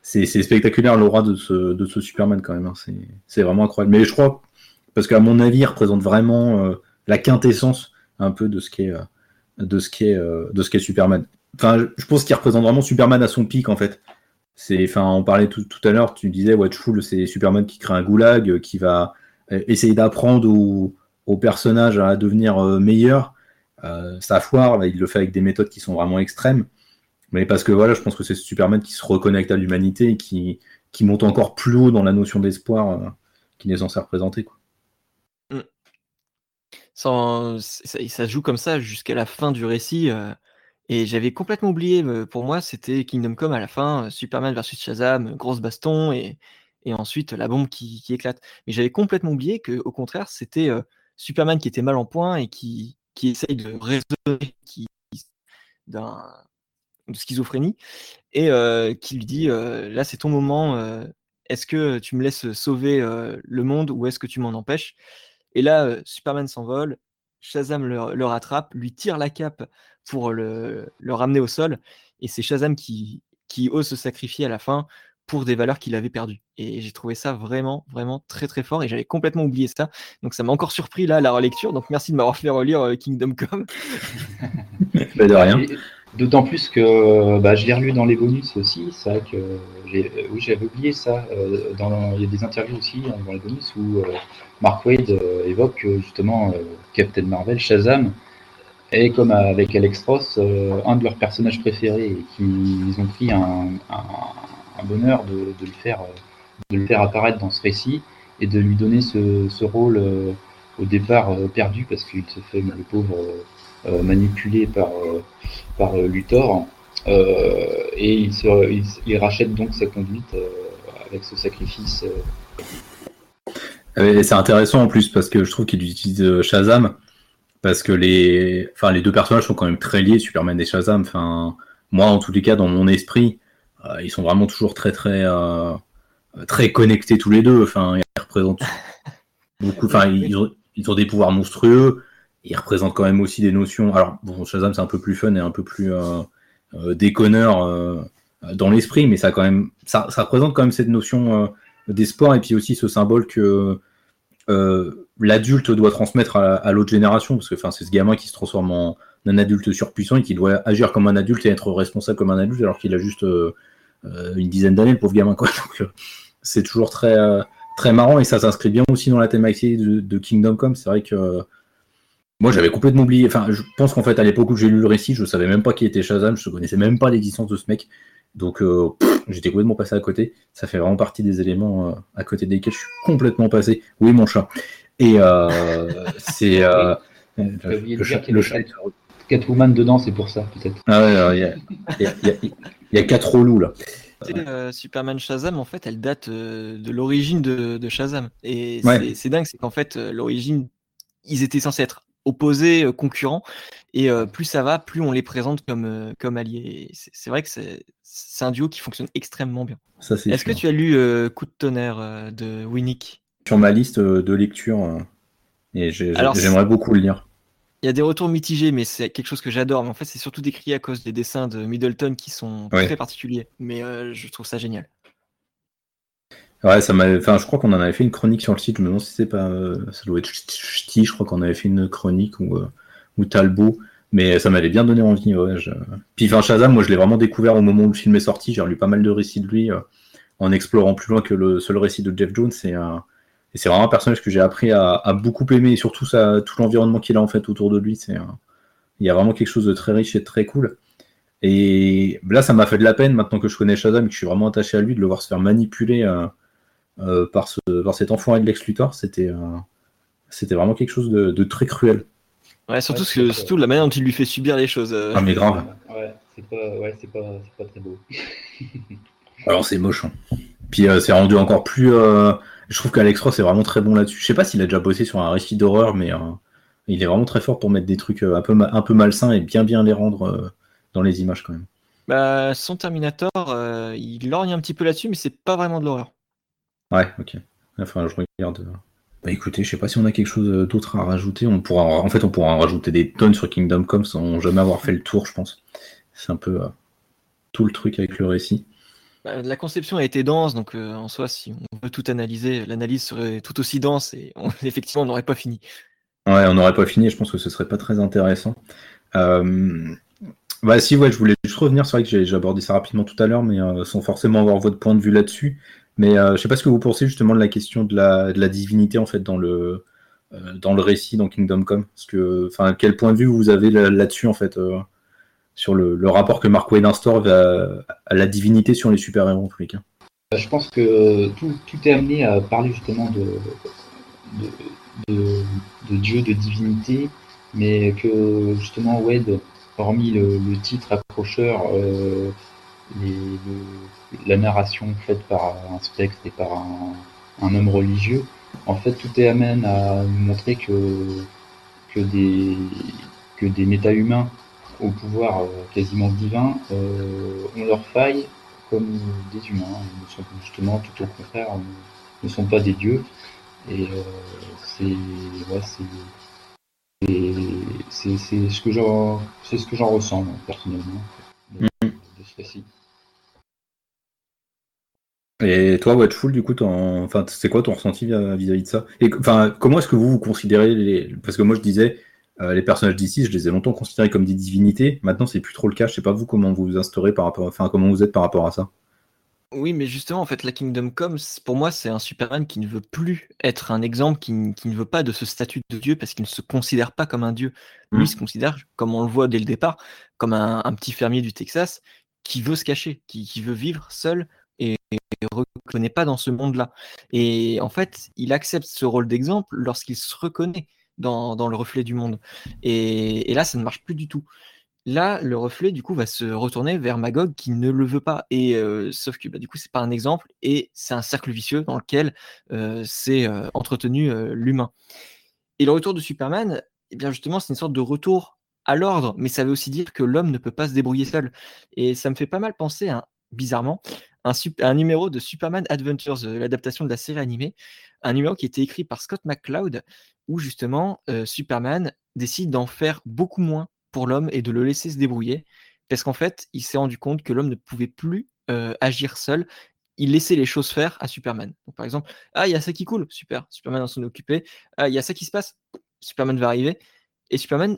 c'est spectaculaire l'aura de ce, de ce Superman quand même. Hein. C'est vraiment incroyable. Mais je crois, parce qu'à mon avis, il représente vraiment la quintessence un peu de ce qu'est de ce qui est de ce qu'est Superman. Enfin, je pense qu'il représente vraiment Superman à son pic en fait. C'est, enfin, on parlait tout, tout à l'heure, tu disais Watchful, c'est Superman qui crée un goulag, qui va essayer d'apprendre aux, personnages à devenir meilleurs. Euh, ça foire, il le fait avec des méthodes qui sont vraiment extrêmes. Mais parce que voilà, je pense que c'est Superman qui se reconnecte à l'humanité et qui, qui monte encore plus haut dans la notion d'espoir euh, qu'il est censé représenter. Mm. ça, joue comme ça jusqu'à la fin du récit. Euh, et j'avais complètement oublié, pour moi, c'était Kingdom Come à la fin, Superman versus Shazam, grosse baston, et, et ensuite la bombe qui, qui éclate. Mais j'avais complètement oublié que, au contraire, c'était Superman qui était mal en point et qui, qui essaye de raisonner qui, de schizophrénie et euh, qui lui dit euh, là c'est ton moment euh, est-ce que tu me laisses sauver le monde ou est-ce que tu m'en empêches? Et là Superman s'envole Shazam le, rattrape lui tire la cape pour le, le, ramener au sol et c'est Shazam qui, qui ose se sacrifier à la fin pour des valeurs qu'il avait perdues. Et j'ai trouvé ça vraiment, vraiment très très fort et j'avais complètement oublié ça. Donc ça m'a encore surpris là, la relecture. Donc merci de m'avoir fait relire euh, Kingdom Come. Bah, de rien. D'autant plus que bah, je l'ai relu dans les bonus aussi. C'est vrai que euh, oui, j'avais oublié ça. Euh, dans, il y a des interviews aussi hein, dans les bonus où Mark Wade évoque justement Captain Marvel, Shazam, et comme avec Alex Ross, un de leurs personnages préférés et qu'ils ont pris un, bonheur de, le faire, de le faire apparaître dans ce récit et de lui donner ce, rôle euh, au départ euh, perdu parce qu'il se fait, le pauvre, euh, manipulé par, par Luthor. et il, se, il, rachète donc sa conduite avec ce sacrifice. C'est intéressant en plus parce que je trouve qu'il utilise Shazam parce que les, enfin, les deux personnages sont quand même très liés, Superman et Shazam. Enfin, moi, en tous les cas, dans mon esprit, ils sont vraiment toujours très très euh, très connectés tous les deux. Enfin, ils représentent beaucoup. Enfin, ils ont, ils ont des pouvoirs monstrueux. Ils représentent quand même aussi des notions. Alors, bon, Shazam c'est un peu plus fun et un peu plus euh, déconneur dans l'esprit, mais ça quand même, ça, ça, représente quand même cette notion d'espoir et puis aussi ce symbole que l'adulte doit transmettre à, l'autre génération, parce que enfin, c'est ce gamin qui se transforme en un adulte surpuissant et qui doit agir comme un adulte et être responsable comme un adulte alors qu'il a juste euh, une dizaine d'années, le pauvre gamin. Quoi. Donc, euh, c'est toujours très, euh, très marrant et ça s'inscrit bien aussi dans la thématique de, Kingdom Come. C'est vrai que moi, j'avais complètement oublié. Enfin, je pense qu'en fait, à l'époque où j'ai lu le récit, je savais même pas qui était Shazam. Je ne connaissais même pas l'existence de ce mec. Donc, j'étais complètement passé à côté. Ça fait vraiment partie des éléments à côté desquels je suis complètement passé. Oui, mon chat. Et c'est. le, chat, Catwoman dedans, c'est pour ça, peut-être. Ah ouais, il y, a quatre relous là. Euh, Superman Shazam, en fait, elle date euh, de l'origine de, Shazam. Et c'est dingue, c'est qu'en fait, euh, l'origine, ils étaient censés être opposés, concurrents. Et plus ça va, plus on les présente comme, comme alliés. C'est vrai que c'est un duo qui fonctionne extrêmement bien. Est-ce que tu as lu Coup de tonnerre de Winnick? Sur ma liste de lecture, et j'aimerais beaucoup le lire. Il y a des retours mitigés, mais c'est quelque chose que j'adore. Mais en fait, c'est surtout décrit à cause des dessins de Middleton qui sont très particuliers. Mais euh, je trouve ça génial. Ouais, ça m'a. Enfin, je crois qu'on en avait fait une chronique sur le site. Je me demande si c'est pas. Euh, ça doit être Ch'ti. Je crois qu'on avait fait une chronique ou, euh, ou Talbot. Mais ça m'avait bien donné envie. Ouais, Puis, enfin, Shazam, moi, je l'ai vraiment découvert au moment où le film est sorti. J'ai lu pas mal de récits de lui en explorant plus loin que le seul récit de Jeff Jones. Et et c'est vraiment un personnage que j'ai appris à, beaucoup aimer, et surtout ça, tout l'environnement qu'il a en fait autour de lui. C'est il y a vraiment quelque chose de très riche et de très cool. Et là, ça m'a fait de la peine maintenant que je connais Shazam et que je suis vraiment attaché à lui de le voir se faire manipuler euh, euh, par, ce, par cet enfant et de Lex Luthor. C'était euh, c'était vraiment quelque chose de, très cruel. Ouais, surtout, que, surtout la manière dont il lui fait subir les choses. Ah, mais grave. Ouais, c'est pas, ouais, pas, pas, très beau. Alors, c'est moche. Hein. Puis, c'est rendu encore plus je trouve qu'Alex Ross est vraiment très bon là-dessus. Je sais pas s'il a déjà bossé sur un récit d'horreur, mais euh, il est vraiment très fort pour mettre des trucs euh, un peu, un peu malsains et bien bien les rendre euh, dans les images quand même. Bah, son Terminator, il lorgne un petit peu là-dessus, mais c'est pas vraiment de l'horreur. Ouais, ok. Enfin, je regarde. Bah écoutez, je sais pas si on a quelque chose d'autre à rajouter. On pourra, en fait, on pourra en rajouter des tonnes sur Kingdom Come sans jamais avoir fait le tour, je pense. C'est un peu tout le truc avec le récit. Bah, la conception a été dense, donc euh, en soi, si on veut tout analyser, l'analyse serait tout aussi dense et effectivement, on n'aurait pas fini. Ouais, on n'aurait pas fini, je pense que ce serait pas très intéressant. Euh, bah si, ouais, je voulais juste revenir, c'est vrai que j'ai abordé ça rapidement tout à l'heure, mais euh, sans forcément avoir votre point de vue là-dessus. Mais je sais pas ce que vous pensez justement de la question de la, divinité en fait dans le, dans le récit, dans Kingdom Come. Quel point de vue vous avez là-dessus en fait sur le, rapport que Mark Wayne instaure à, la divinité sur les super-héros en cas. Je pense que tout, est amené à parler justement de, de, Dieu, de divinité, mais que justement Wade, hormis le, titre accrocheur, euh, la narration faite par un spectre et par un, homme religieux, en fait tout est amené à nous montrer que, que des, que des méta-humains au pouvoir euh, quasiment divin euh, ont leurs failles comme des humains. Ils ne sont justement tout au contraire, ne sont pas des dieux. Et euh, c'est ouais, c'est ce que j'en c'est ce que j'en ressens personnellement de, mm. de ce récit. Et toi, Watchful, du coup, enfin, c'est quoi ton ressenti vis-à-vis de ça? Et enfin, comment est-ce que vous vous considérez les Parce que moi, je disais, euh, les personnages d'ici, je les ai longtemps considérés comme des divinités. Maintenant, c'est plus trop le cas. Je sais pas vous comment vous vous instaurez par rapport, enfin, comment vous êtes par rapport à ça. Oui, mais justement, en fait, la Kingdom Come, pour moi, c'est un Superman qui ne veut plus être un exemple, qui, ne veut pas de ce statut de Dieu parce qu'il ne se considère pas comme un Dieu. Lui, il se considère, comme on le voit dès le départ, comme un, petit fermier du Texas qui veut se cacher, qui, veut vivre seul et ne reconnaît pas dans ce monde-là. Et en fait, il accepte ce rôle d'exemple lorsqu'il se reconnaît dans, le reflet du monde. Et, et, là, ça ne marche plus du tout. Là, le reflet, du coup, va se retourner vers Magog qui ne le veut pas. Et sauf que, bah, du coup, c'est pas un exemple et c'est un cercle vicieux dans lequel c'est entretenu l'humain. Et le retour de Superman, eh bien justement, c'est une sorte de retour à l'ordre, mais ça veut aussi dire que l'homme ne peut pas se débrouiller seul. Et ça me fait pas mal penser, à, bizarrement, un, numéro de Superman Adventures, l'adaptation de la série animée, un numéro qui été écrit par Scott McCloud, où justement Superman décide d'en faire beaucoup moins pour l'homme et de le laisser se débrouiller. Parce qu'en fait, il s'est rendu compte que l'homme ne pouvait plus euh, agir seul. Il laissait les choses faire à Superman. Par exemple, ah, il y a ça qui coule, super, Superman s'en est occupé. Ah, il y a ça qui se passe, Superman va arriver. Et Superman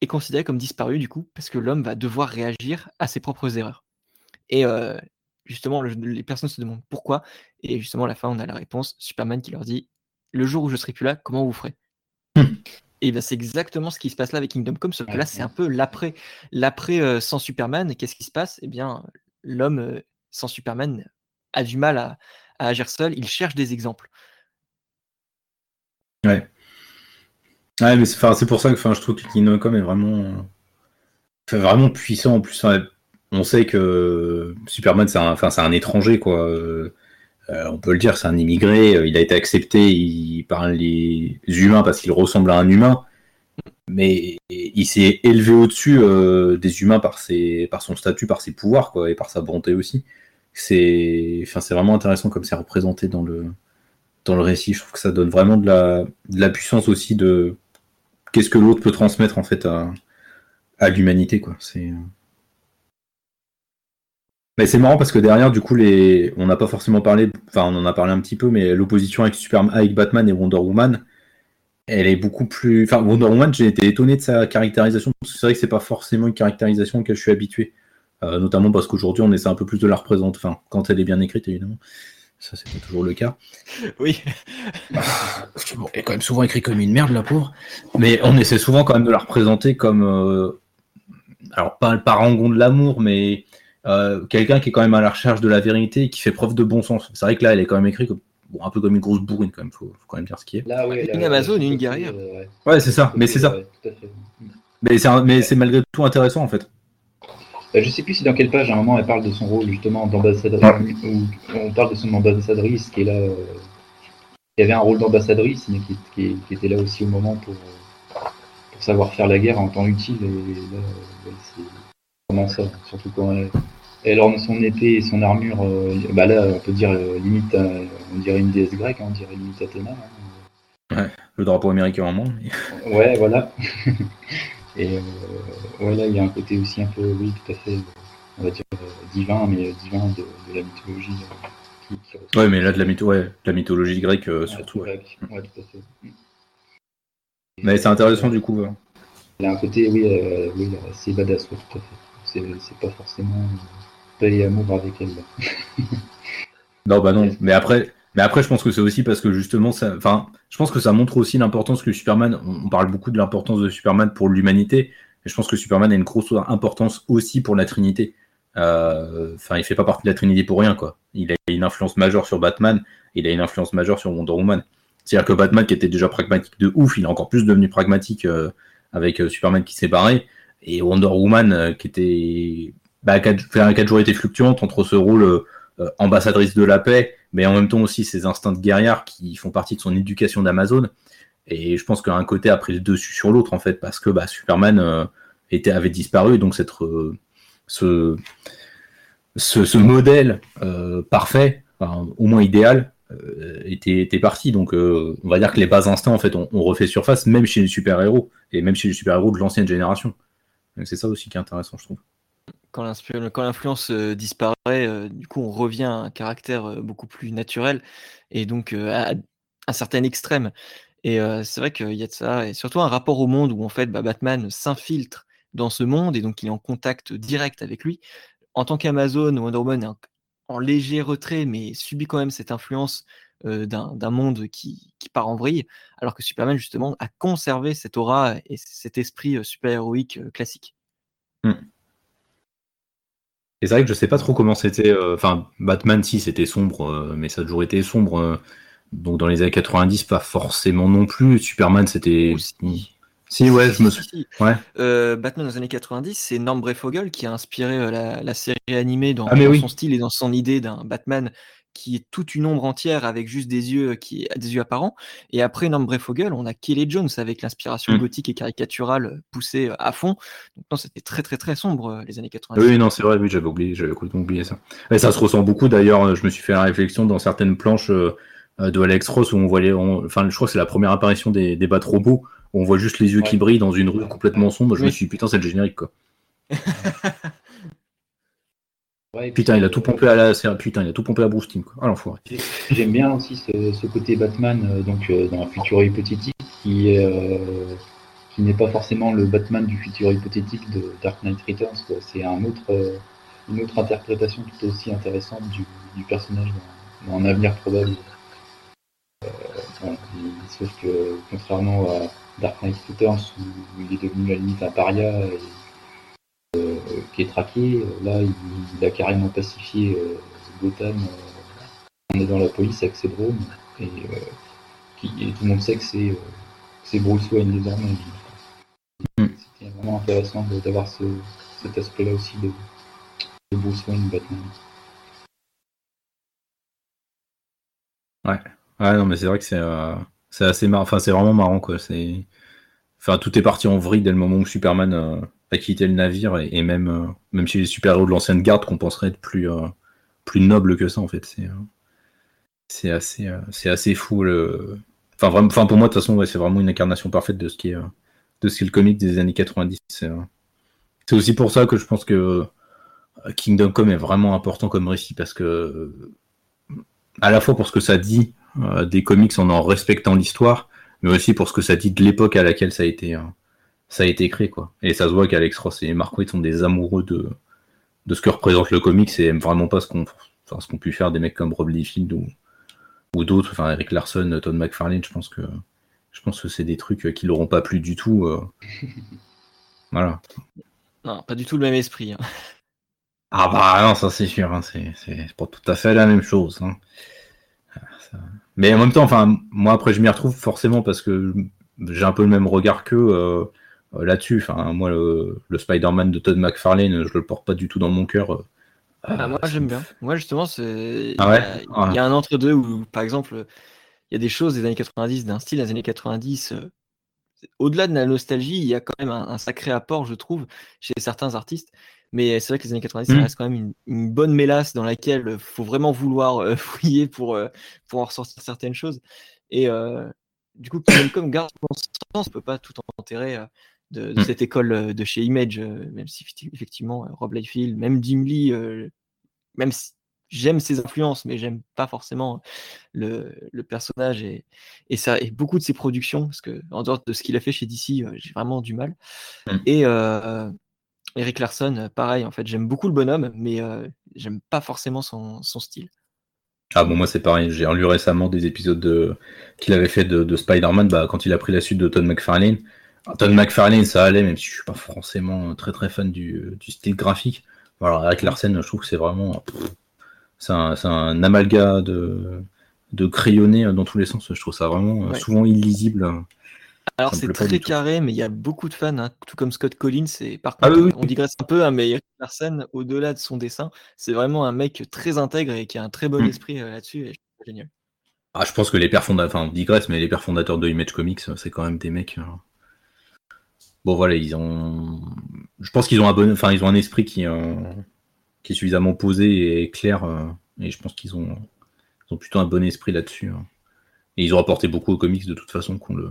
est considéré comme disparu, du coup, parce que l'homme va devoir réagir à ses propres erreurs. Et euh, justement, les personnes se demandent pourquoi. Et justement, à la fin, on a la réponse Superman qui leur dit Le jour où je serai plus là, comment vous ferez? Et ben, c'est exactement ce qui se passe là avec Kingdom Come, sauf que là, c'est un peu l'après. L'après euh, sans Superman, qu'est-ce qui se passe? Eh bien, l'homme euh, sans Superman a du mal à, agir seul, il cherche des exemples. Ouais. Ouais, mais c'est pour ça que je trouve que Kingdom Come est vraiment, vraiment puissant. En plus, on sait que Superman, c'est un, un étranger, quoi. Euh, on peut le dire, c'est un immigré, il a été accepté par les humains parce qu'il ressemble à un humain, mais il s'est élevé au-dessus euh, des humains par, son statut, par ses pouvoirs, quoi, et par sa bonté aussi. C'est enfin, vraiment intéressant comme c'est représenté dans le, récit. Je trouve que ça donne vraiment de la, puissance aussi de qu'est-ce que l'autre peut transmettre en fait à, l'humanité. quoi. Mais c'est marrant parce que derrière, du coup, les... on n'a pas forcément parlé, enfin, on en a parlé un petit peu, mais l'opposition avec, Superman, avec Batman et Wonder Woman, elle est beaucoup plus. Enfin, Wonder Woman, j'ai été étonné de sa caractérisation, parce que c'est vrai que c'est pas forcément une caractérisation auquel je suis habitué. Euh, notamment parce qu'aujourd'hui, on essaie un peu plus de la représenter, enfin, quand elle est bien écrite, évidemment. Ça, c'est pas toujours le cas. Oui. Elle est quand même souvent écrite comme une merde, la pauvre. Mais on essaie souvent quand même de la représenter comme. Euh, alors, pas le parangon de l'amour, mais euh, quelqu'un qui est quand même à la recherche de la vérité et qui fait preuve de bon sens. C'est vrai que là, elle est quand même écrite un peu comme une grosse bourrine, quand même, faut, faut quand même dire ce qui est. une Amazon, une guerrière. ouais, c'est ça, mais c'est ça. Mais c'est malgré tout intéressant en fait. Bah, je sais plus si dans quelle page à un moment elle parle de son rôle justement d'ambassadrice, ou on parle de son ambassadrice qui est là, euh, qui avait un rôle d'ambassadrice, mais qui, était là aussi au moment pour, pour savoir faire la guerre en temps utile. Et là, ça, surtout quand elle, orne son épée et son armure, euh, bah là, on peut dire euh, limite, euh, on dirait une déesse grecque, hein, on dirait limite Athéna. Hein. Ouais, le drapeau américain en moins. Ouais, voilà. et ouais, là, il y a un côté aussi un peu, oui, tout à fait, on va dire divin, mais divin de, la mythologie. ouais, mais là, de la, mytho ouais, la mythologie grecque surtout. Ouais. tout à fait. Mais c'est intéressant du coup. Il a un côté, oui, oui c'est badass, tout à fait. C'est pas forcément et amour avec elle. non, bah non. Mais après, mais après, je pense que c'est aussi parce que justement, ça, enfin, je pense que ça montre aussi l'importance que Superman. On, parle beaucoup de l'importance de Superman pour l'humanité, et je pense que Superman a une grosse importance aussi pour la Trinité. Euh, enfin, il fait pas partie de la Trinité pour rien, quoi. Il a une influence majeure sur Batman, il a une influence majeure sur Wonder Woman. C'est-à-dire que Batman, qui était déjà pragmatique de ouf, il est encore plus devenu pragmatique euh, avec euh, Superman qui s'est barré, et Wonder Woman, qui était bah, qui, a, toujours été fluctuante entre ce rôle euh, ambassadrice de la paix, mais en même temps aussi ses instincts de guerrière qui font partie de son éducation d'Amazon. Et je pense qu'un côté a pris le dessus sur l'autre, en fait, parce que bah, Superman euh, était, avait disparu, donc cette, euh, ce, ce, modèle parfait, au moins idéal, était, était, parti. Donc on va dire que les bas instincts, en fait, ont, refait surface, même chez les super-héros, et même chez les super-héros de l'ancienne génération. C'est ça aussi qui est intéressant, je trouve. quand l'influence disparaît, du coup, on revient à un caractère beaucoup plus naturel et donc à un certain extrême. Et c'est vrai qu'il y a de ça, et surtout un rapport au monde où en fait bah, Batman s'infiltre dans ce monde et donc il est en contact direct avec lui. En tant qu'Amazon, Wonder Woman est en, léger retrait, mais subit quand même cette influence d'un monde qui, part en vrille, alors que Superman justement a conservé cette aura et cet esprit super-héroïque classique. Mmh. Et c'est vrai que je sais pas trop comment c'était. Enfin, Batman, si c'était sombre, mais ça a toujours été sombre. donc dans les années 90, pas forcément non plus. Superman, c'était. Si, ouais, je me souviens. Ouais. Batman dans les années 90, c'est Norm Breyfogle qui a inspiré la, série animée dans, ah, son style et dans son idée d'un Batman qui est toute une ombre entière avec juste des yeux qui des yeux apparents. Et après Breyfogle, on a Kelly Jones avec l'inspiration mm. gothique et caricaturale poussée euh, à fond. Donc non, c'était très très très sombre les années 90. Oui, non, c'est vrai, oui, j'avais oublié, j'avais complètement oublié ça. Et ça se ressent beaucoup d'ailleurs. Je me suis fait la réflexion dans certaines planches de Alex Ross où on voyait, enfin, je crois que c'est la première apparition des, des robots on voit juste les yeux qui brillent dans une rue complètement sombre. Je me suis dit, putain, c'est le générique, quoi. putain, il a tout pompé à la, putain, il a tout pompé à Bruce Timm, quoi. Ah, J'aime bien aussi ce, côté Batman, euh, donc euh, dans un futur hypothétique, qui euh, qui n'est pas forcément le Batman du futur hypothétique de Dark Knight Returns. C'est un autre, une autre interprétation tout aussi intéressante du, personnage dans, un avenir probable. sauf que contrairement à Dark Knight Returns où il est devenu la limite un paria et, euh, qui est traqué. Là, il, a carrément pacifié euh, Gotham en aidant la police avec ses drones et, qui, tout le monde sait que c'est c'est Bruce Wayne désormais. Mm. C'était vraiment intéressant d'avoir ce, cet aspect-là aussi de, Bruce Wayne Batman. Ouais. Ouais, non, mais c'est vrai que c'est euh, assez marrant. Enfin, c'est vraiment marrant, quoi. C'est, enfin, tout est parti en vrille dès le moment où Superman euh, a quitté le navire et, même, euh, même chez les super-héros de l'ancienne garde, qu'on penserait être plus, euh, plus noble que ça, en fait. C'est, c'est assez, c'est assez fou. Le... Enfin, vraiment, enfin, pour moi, de toute façon, c'est vraiment une incarnation parfaite de ce qui est, de ce qui est le comic des années 90. C'est, aussi pour ça que je pense que Kingdom Come est vraiment important comme récit parce que à la fois pour ce que ça dit des comics en en respectant l'histoire, mais aussi pour ce que ça dit de l'époque à laquelle ça a été, euh, ça a été créé. Quoi. Et ça se voit qu'Alex Ross et Mark Waid sont des amoureux de, de ce que représente le comics et aiment vraiment pas ce qu'ont enfin, ce pu faire des mecs comme Rob Liefeld ou, ou d'autres, enfin Eric Larson, Todd McFarlane, je pense que je pense que c'est des trucs qui l'auront pas plu du tout. Euh. voilà. Non, pas du tout le même esprit. Hein. Ah bah non, ça c'est sûr, hein, c'est pas tout à fait la même chose. Hein. Mais en même temps, enfin, moi après je m'y retrouve forcément parce que j'ai un peu le même regard qu'eux euh, là-dessus. Enfin, moi le, Spider-Man de Todd McFarlane, je le porte pas du tout dans mon cœur. Euh, ah, moi j'aime bien. Moi justement, c'est ah il y, a un entre-deux où, par exemple, il y a des choses des années 90, d'un style des années 90. Euh, au-delà de la nostalgie, il y a quand même un, sacré apport, je trouve, chez certains artistes. Mais c'est vrai que les années 90, ça mmh. reste quand même une, bonne mélasse dans laquelle il faut vraiment vouloir euh, fouiller pour, euh, pour en ressortir certaines choses. Et euh, du coup, comme garde son sens, on ne peut pas tout enterrer de, mmh. cette école de chez Image, même si effectivement, Rob Liefeld, même Jim Lee, même si j'aime ses influences, mais j'aime pas forcément le, le personnage et, et, ça, et beaucoup de ses productions, parce que en dehors de ce qu'il a fait chez DC, j'ai vraiment du mal. Mmh. Et Eric Larson, euh, pareil, en fait, j'aime beaucoup le bonhomme, mais euh, j'aime pas forcément son, style. Ah bon, moi c'est pareil, j'ai relu récemment des épisodes de... qu'il avait fait de, Spider-Man bah, quand il a pris la suite de Todd McFarlane. Todd McFarlane, ça allait, même si je suis pas forcément très très fan du, style graphique. Voilà, Eric Larson, je trouve que c'est vraiment. C'est un, un, amalgame de, de crayonné dans tous les sens. Je trouve ça vraiment euh, souvent illisible. Alors c'est très carré, mais il y a beaucoup de fans, hein, tout comme Scott Collins. Et par ah contre, on digresse un peu, hein, mais Eric Larsen, au-delà de son dessin, c'est vraiment un mec très intègre et qui a un très bon hmm. esprit euh, là-dessus. Et je génial. Ah, je pense que les pères fondateurs, enfin, on digresse, mais les pères fondateurs de Image Comics, c'est quand même des mecs. Euh, bon, voilà, ils ont. Je pense qu'ils ont un bon, enfin, ils ont un esprit qui, euh, qui est suffisamment posé et clair, et je pense qu'ils ont... ont plutôt un bon esprit là-dessus. Hein. Et ils ont apporté beaucoup aux comics de toute façon qu'on le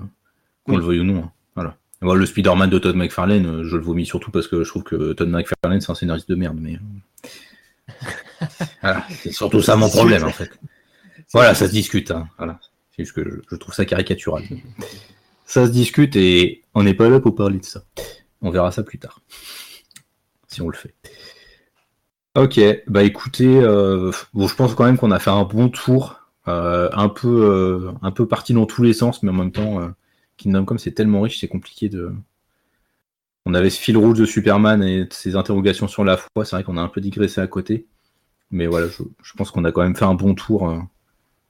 qu'on le veuille ou non. Hein. Voilà. Le Spider-Man de Todd McFarlane, je le vomis surtout parce que je trouve que Todd McFarlane, c'est un scénariste de merde. Mais c'est surtout ça mon problème en fait. Voilà, ça se discute. Hein. Voilà. C'est juste que je, trouve ça caricatural. Ça se discute et on n'est pas là pour parler de ça. On verra ça plus tard. Si on le fait. Ok, bah écoutez, euh, bon, je pense quand même qu'on a fait un bon tour, euh, un peu, euh, un peu parti dans tous les sens, mais en même temps, Kingdom Come c'est tellement riche, c'est compliqué de. On avait ce fil rouge de Superman et ses interrogations sur la foi, c'est vrai qu'on a un peu digressé à côté, mais voilà, je, pense qu'on a quand même fait un bon tour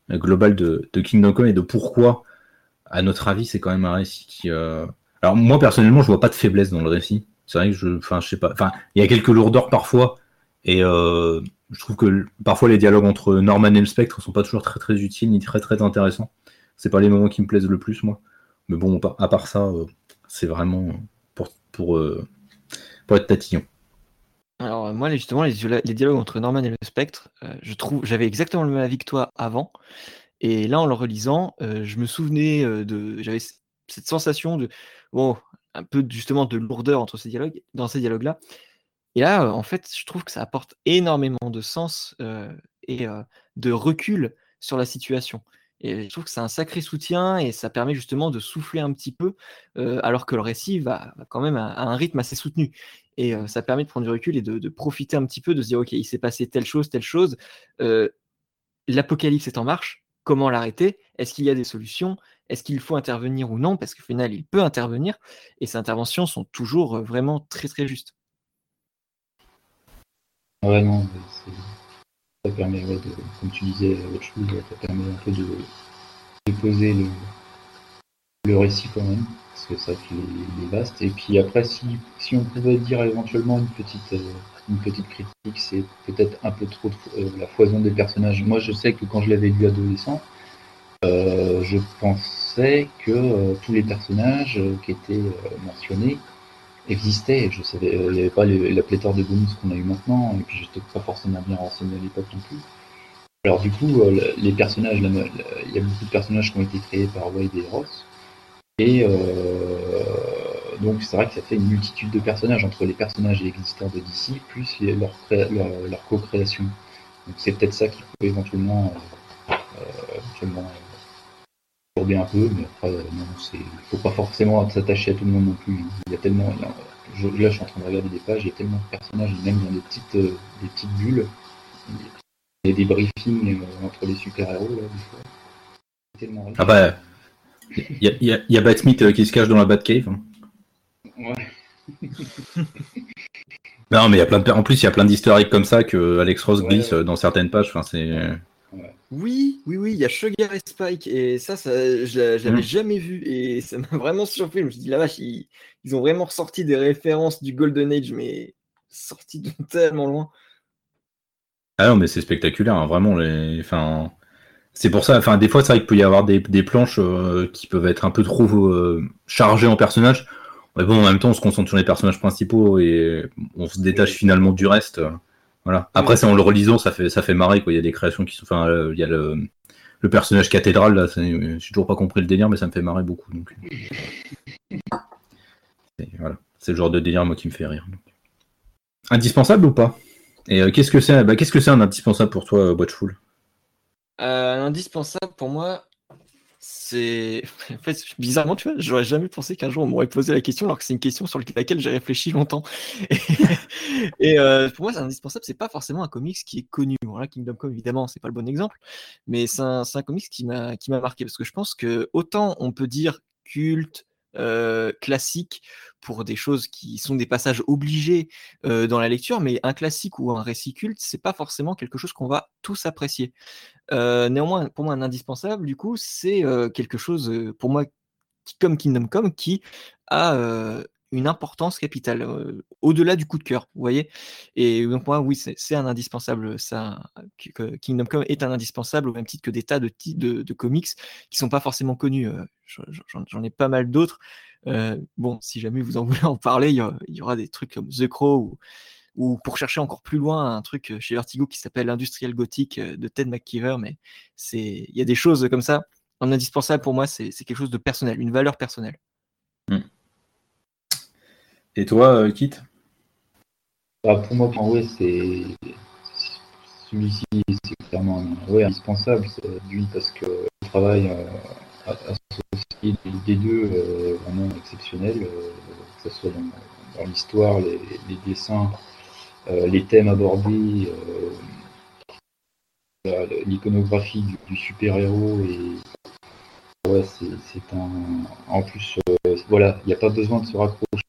global de, Kingdom Come et de pourquoi, à notre avis, c'est quand même un récit qui. Alors moi personnellement, je vois pas de faiblesse dans le récit. C'est vrai que je, enfin, je sais pas, enfin, il y a quelques lourdeurs parfois et euh, je trouve que parfois les dialogues entre Norman et le Spectre sont pas toujours très très utiles ni très très intéressants. C'est pas les moments qui me plaisent le plus moi. Mais bon, à part ça, euh, c'est vraiment pour, pour, euh, pour être tatillon. Alors moi justement les, dialogues entre Norman et le Spectre, je trouve j'avais exactement le même avis que toi avant. Et là en le relisant, je me souvenais de j'avais cette sensation de bon un peu justement de lourdeur entre ces dialogues dans ces dialogues là et là, en fait, je trouve que ça apporte énormément de sens et de recul sur la situation. Et je trouve que c'est un sacré soutien et ça permet justement de souffler un petit peu, alors que le récit va, quand même à, un rythme assez soutenu. Et ça permet de prendre du recul et de, profiter un petit peu, de se dire, OK, il s'est passé telle chose, telle chose. L'apocalypse est en marche. Comment l'arrêter? Est-ce qu'il y a des solutions? Est-ce qu'il faut intervenir ou non? Parce qu'au final, il peut intervenir. Et ces interventions sont toujours vraiment très, très justes. Ça permet, de, comme tu disais, ça permet un peu de, poser le, le récit quand même, parce que ça fait est, vaste. Et puis après, si, si on pouvait dire éventuellement une petite, euh, une petite critique, c'est peut-être un peu trop euh, la foison des personnages. Moi, je sais que quand je l'avais lu adolescent, euh, je pensais que tous les personnages qui étaient mentionnés existait. Je savais, euh, il n'y avait pas la pléthore de bonus qu'on a eu maintenant, et puis j'étais pas forcément bien renseigné à l'époque non plus. Alors du coup, euh, les personnages, il y a beaucoup de personnages qui ont été créés par Wade et Ross, et euh, donc c'est vrai que ça fait une multitude de personnages entre les personnages existants de DC plus leur, leur, co-création. Donc c'est peut-être ça qui peut éventuellement, éventuellement un peu, mais après, non, c'est, faut pas forcément s'attacher à tout le monde non plus. Il y a tellement, je, là, je suis en train de regarder des pages, il y a tellement de personnages, même dans des petites, euh, des petites bulles. Il y a des briefings euh, entre les super-héros, là, des fois. Ah bah, il y a, y, a, y a euh, qui se cache dans la Batcave. Hein. Ouais. non, mais il y a plein de, en plus, il y a plein d'historiques comme ça que Alex Ross glisse dans certaines pages. Enfin, c'est. Oui, oui, oui, il y a Sugar et Spike, et ça, ça je l'avais mmh. jamais vu, et ça m'a vraiment surpris. Je me suis dit, la vache, ils, ont vraiment ressorti des références du Golden Age, mais sorti de tellement loin. Ah non, mais c'est spectaculaire, hein, vraiment. Les... Enfin, c'est pour ça, enfin, des fois, c'est vrai qu'il peut y avoir des, planches euh, qui peuvent être un peu trop euh, chargées en personnages. Mais bon, en même temps, on se concentre sur les personnages principaux et on se détache finalement du reste. Voilà. Après, c'est en le relisant, ça fait, ça fait marrer, quoi. Il y a des créations qui sont. Enfin, euh, il y a le, le personnage cathédral, là. J'ai toujours pas compris le délire, mais ça me fait marrer beaucoup. Donc. voilà. C'est le genre de délire, moi, qui me fait rire. Indispensable ou pas? Et euh, qu'est-ce que c'est bah, Qu'est-ce que c'est un indispensable pour toi, Watchful? Euh, Un indispensable pour moi, c'est. En fait, bizarrement, tu vois, j'aurais jamais pensé qu'un jour on m'aurait posé la question, alors que c'est une question sur laquelle j'ai réfléchi longtemps. Et, euh, pour moi, c'est indispensable. C'est pas forcément un comics qui est connu. Voilà, Kingdom Come, évidemment, c'est pas le bon exemple, mais c'est un, un, comics qui m'a qui m'a marqué parce que je pense que autant on peut dire culte, euh, classique pour des choses qui sont des passages obligés euh, dans la lecture, mais un classique ou un récit culte, c'est pas forcément quelque chose qu'on va tous apprécier. Euh, néanmoins, pour moi, un indispensable, du coup, c'est quelque chose, pour moi, comme Kingdom Come, qui a une importance capitale, au-delà du coup de cœur, vous voyez? Et donc moi, oui, c'est un indispensable, ça, Kingdom Come est un indispensable, au même titre que des tas de, de, de comics qui sont pas forcément connus. J'en ai pas mal d'autres. bon, si jamais vous en voulez en parler, il y, aura des trucs comme The Crow ou, ou, pour chercher encore plus loin, un truc chez Vertigo qui s'appelle Industrial Gothic de Ted McKeever, mais il y a des choses comme ça. Un indispensable pour moi, c'est quelque chose de personnel, une valeur personnelle. Et toi, Kit? Bah, Pour moi, c'est celui-ci, c'est clairement indispensable. Parce que le travail euh, associé des deux euh, vraiment exceptionnel, euh, que ce soit dans, l'histoire, les, dessins, euh, les thèmes abordés, l'iconographie du, super-héros et ouais, c'est un. En plus, voilà, il n'y a pas besoin de se rapprocher à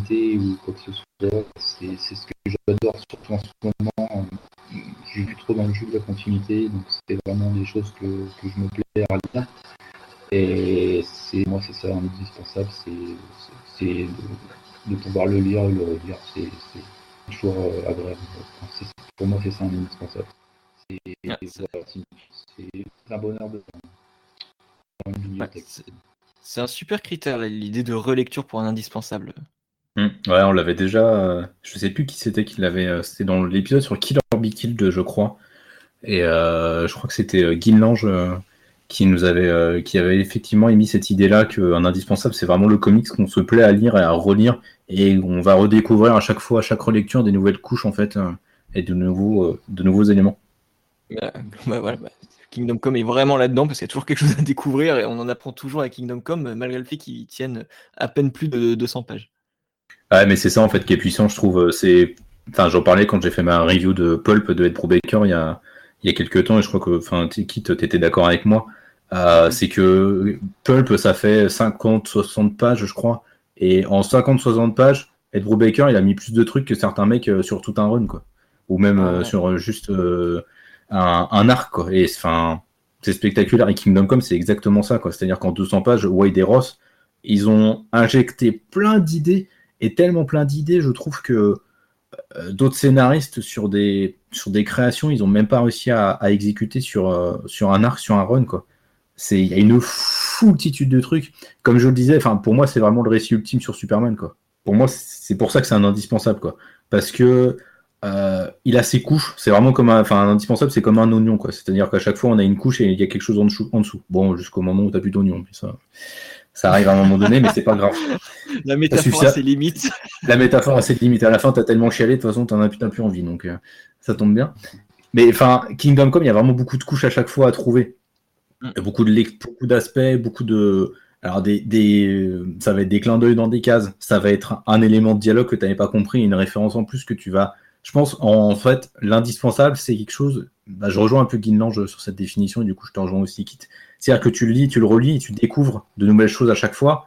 l'intimité ou quoi que ce soit. C'est ce que j'adore, surtout en ce moment. J'ai vu trop dans le jeu de la continuité, donc c'est vraiment des choses que, que, je me plais à lire. Et c'est moi, c'est ça, indispensable, c'est de, de, pouvoir le lire et le relire. C'est toujours euh, agréable. pour moi, c'est ça, indispensable. C'est un bonheur de. C'est un super critère, l'idée de relecture pour un indispensable. Mmh. ouais, on l'avait déjà. Euh, je sais plus qui c'était qui l'avait. Euh, c'était dans l'épisode sur Killer Be Killed, je crois. Et euh, je crois que c'était Guy Lange qui nous avait, effectivement émis cette idée-là qu'un indispensable, c'est vraiment le comics qu'on se plaît à lire et à relire, et on va redécouvrir à chaque fois, à chaque relecture, des nouvelles couches en fait, et de nouveaux, de nouveaux éléments. Bah, bah, bah, Kingdom Come est vraiment là-dedans parce qu'il y a toujours quelque chose à découvrir et on en apprend toujours avec Kingdom Come malgré le fait qu'ils tiennent à peine plus de 200 pages. Ouais, mais c'est ça en fait qui est puissant, je trouve. C'est, enfin, j'en parlais quand j'ai fait ma review de Pulp de Ed Brubaker il y a il y a quelques temps et je crois que, enfin, Kit, t'étais d'accord avec moi. Euh, c'est que Pulp, ça fait 50-60 pages, je crois, et en 50-60 pages, Ed Brubaker, il a mis plus de trucs que certains mecs euh, sur tout un run, quoi, ou même ah euh, sur juste un, arc, quoi. Et enfin, c'est spectaculaire. Et Kingdom Come, c'est exactement ça, quoi. C'est-à-dire qu'en 200 pages, Wade et Ross, ils ont injecté plein d'idées et tellement plein d'idées, je trouve que euh, d'autres scénaristes sur des, sur des créations, ils ont même pas réussi à, exécuter sur, euh, sur un arc, sur un run, quoi. Il y a une foultitude de trucs. Comme je le disais, pour moi, c'est vraiment le récit ultime sur Superman, quoi. Pour moi, c'est pour ça que c'est un indispensable, quoi. Parce que euh, il a ses couches. C'est vraiment comme un, un indispensable, c'est comme un oignon. C'est-à-dire qu'à chaque fois, on a une couche et il y a quelque chose en dessous. Bon, jusqu'au moment où tu n'as plus d'oignon. Ça arrive à un moment donné, mais c'est pas grave. La métaphore a ses limites. La métaphore a ses limites. À la fin, tu as tellement chialé, de toute façon, tu n'en as putain plus envie. Donc, euh, ça tombe bien. Mais enfin, Kingdom Come, il y a vraiment beaucoup de couches à chaque fois à trouver. Mm. beaucoup de beaucoup d'aspects, beaucoup de. Alors, des, des, ça va être des clins d'œil dans des cases. Ça va être un élément de dialogue que tu n'avais pas compris, une référence en plus que tu vas je pense, en fait, l'indispensable, c'est quelque chose. Bah, je rejoins un peu Guinlange sur cette définition, et du coup, je te rejoins aussi, Kit. C'est-à-dire que tu le lis, tu le relis, tu découvres de nouvelles choses à chaque fois.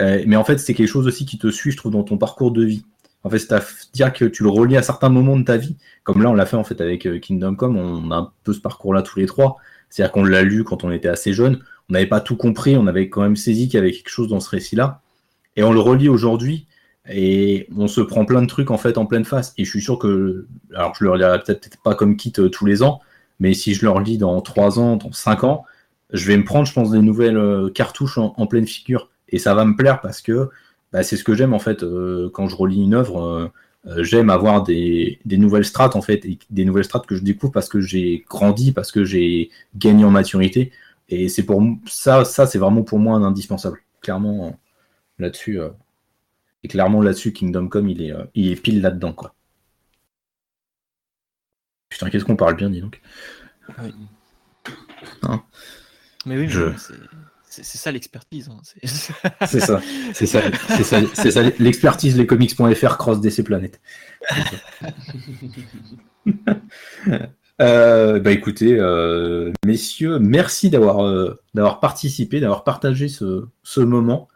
Euh, mais en fait, c'est quelque chose aussi qui te suit, je trouve, dans ton parcours de vie. En fait, c'est-à-dire que tu le relis à certains moments de ta vie. Comme là, on l'a fait en fait avec euh, Kingdom Come, on a un peu ce parcours-là tous les trois. C'est-à-dire qu'on l'a lu quand on était assez jeune. On n'avait pas tout compris, on avait quand même saisi qu'il y avait quelque chose dans ce récit-là. Et on le relit aujourd'hui et on se prend plein de trucs en fait en pleine face. Et je suis sûr que, alors je le relirai peut-être pas comme kit euh, tous les ans, mais si je le relis dans 3 ans, dans 5 ans, je vais me prendre, je pense, des nouvelles euh, cartouches en, pleine figure. Et ça va me plaire parce que bah, c'est ce que j'aime en fait euh, quand je relis une œuvre. j'aime avoir des, nouvelles strates en fait, et des nouvelles strates que je découvre parce que j'ai grandi, parce que j'ai gagné en maturité. Et c'est pour ça, ça c'est vraiment pour moi un indispensable. Clairement, là-dessus, et clairement là-dessus, Kingdom Come, il est, euh, il est pile là-dedans, quoi. Putain, qu'est-ce qu'on parle bien, dis donc. Oui. Hein mais oui, je... c'est ça l'expertise. Hein. C'est ça, c'est ça, c'est ça, l'expertise, lescomics.fr cross DC Planète. euh, bah écoutez, euh, messieurs, merci d'avoir euh, d'avoir participé, d'avoir partagé ce, ce moment.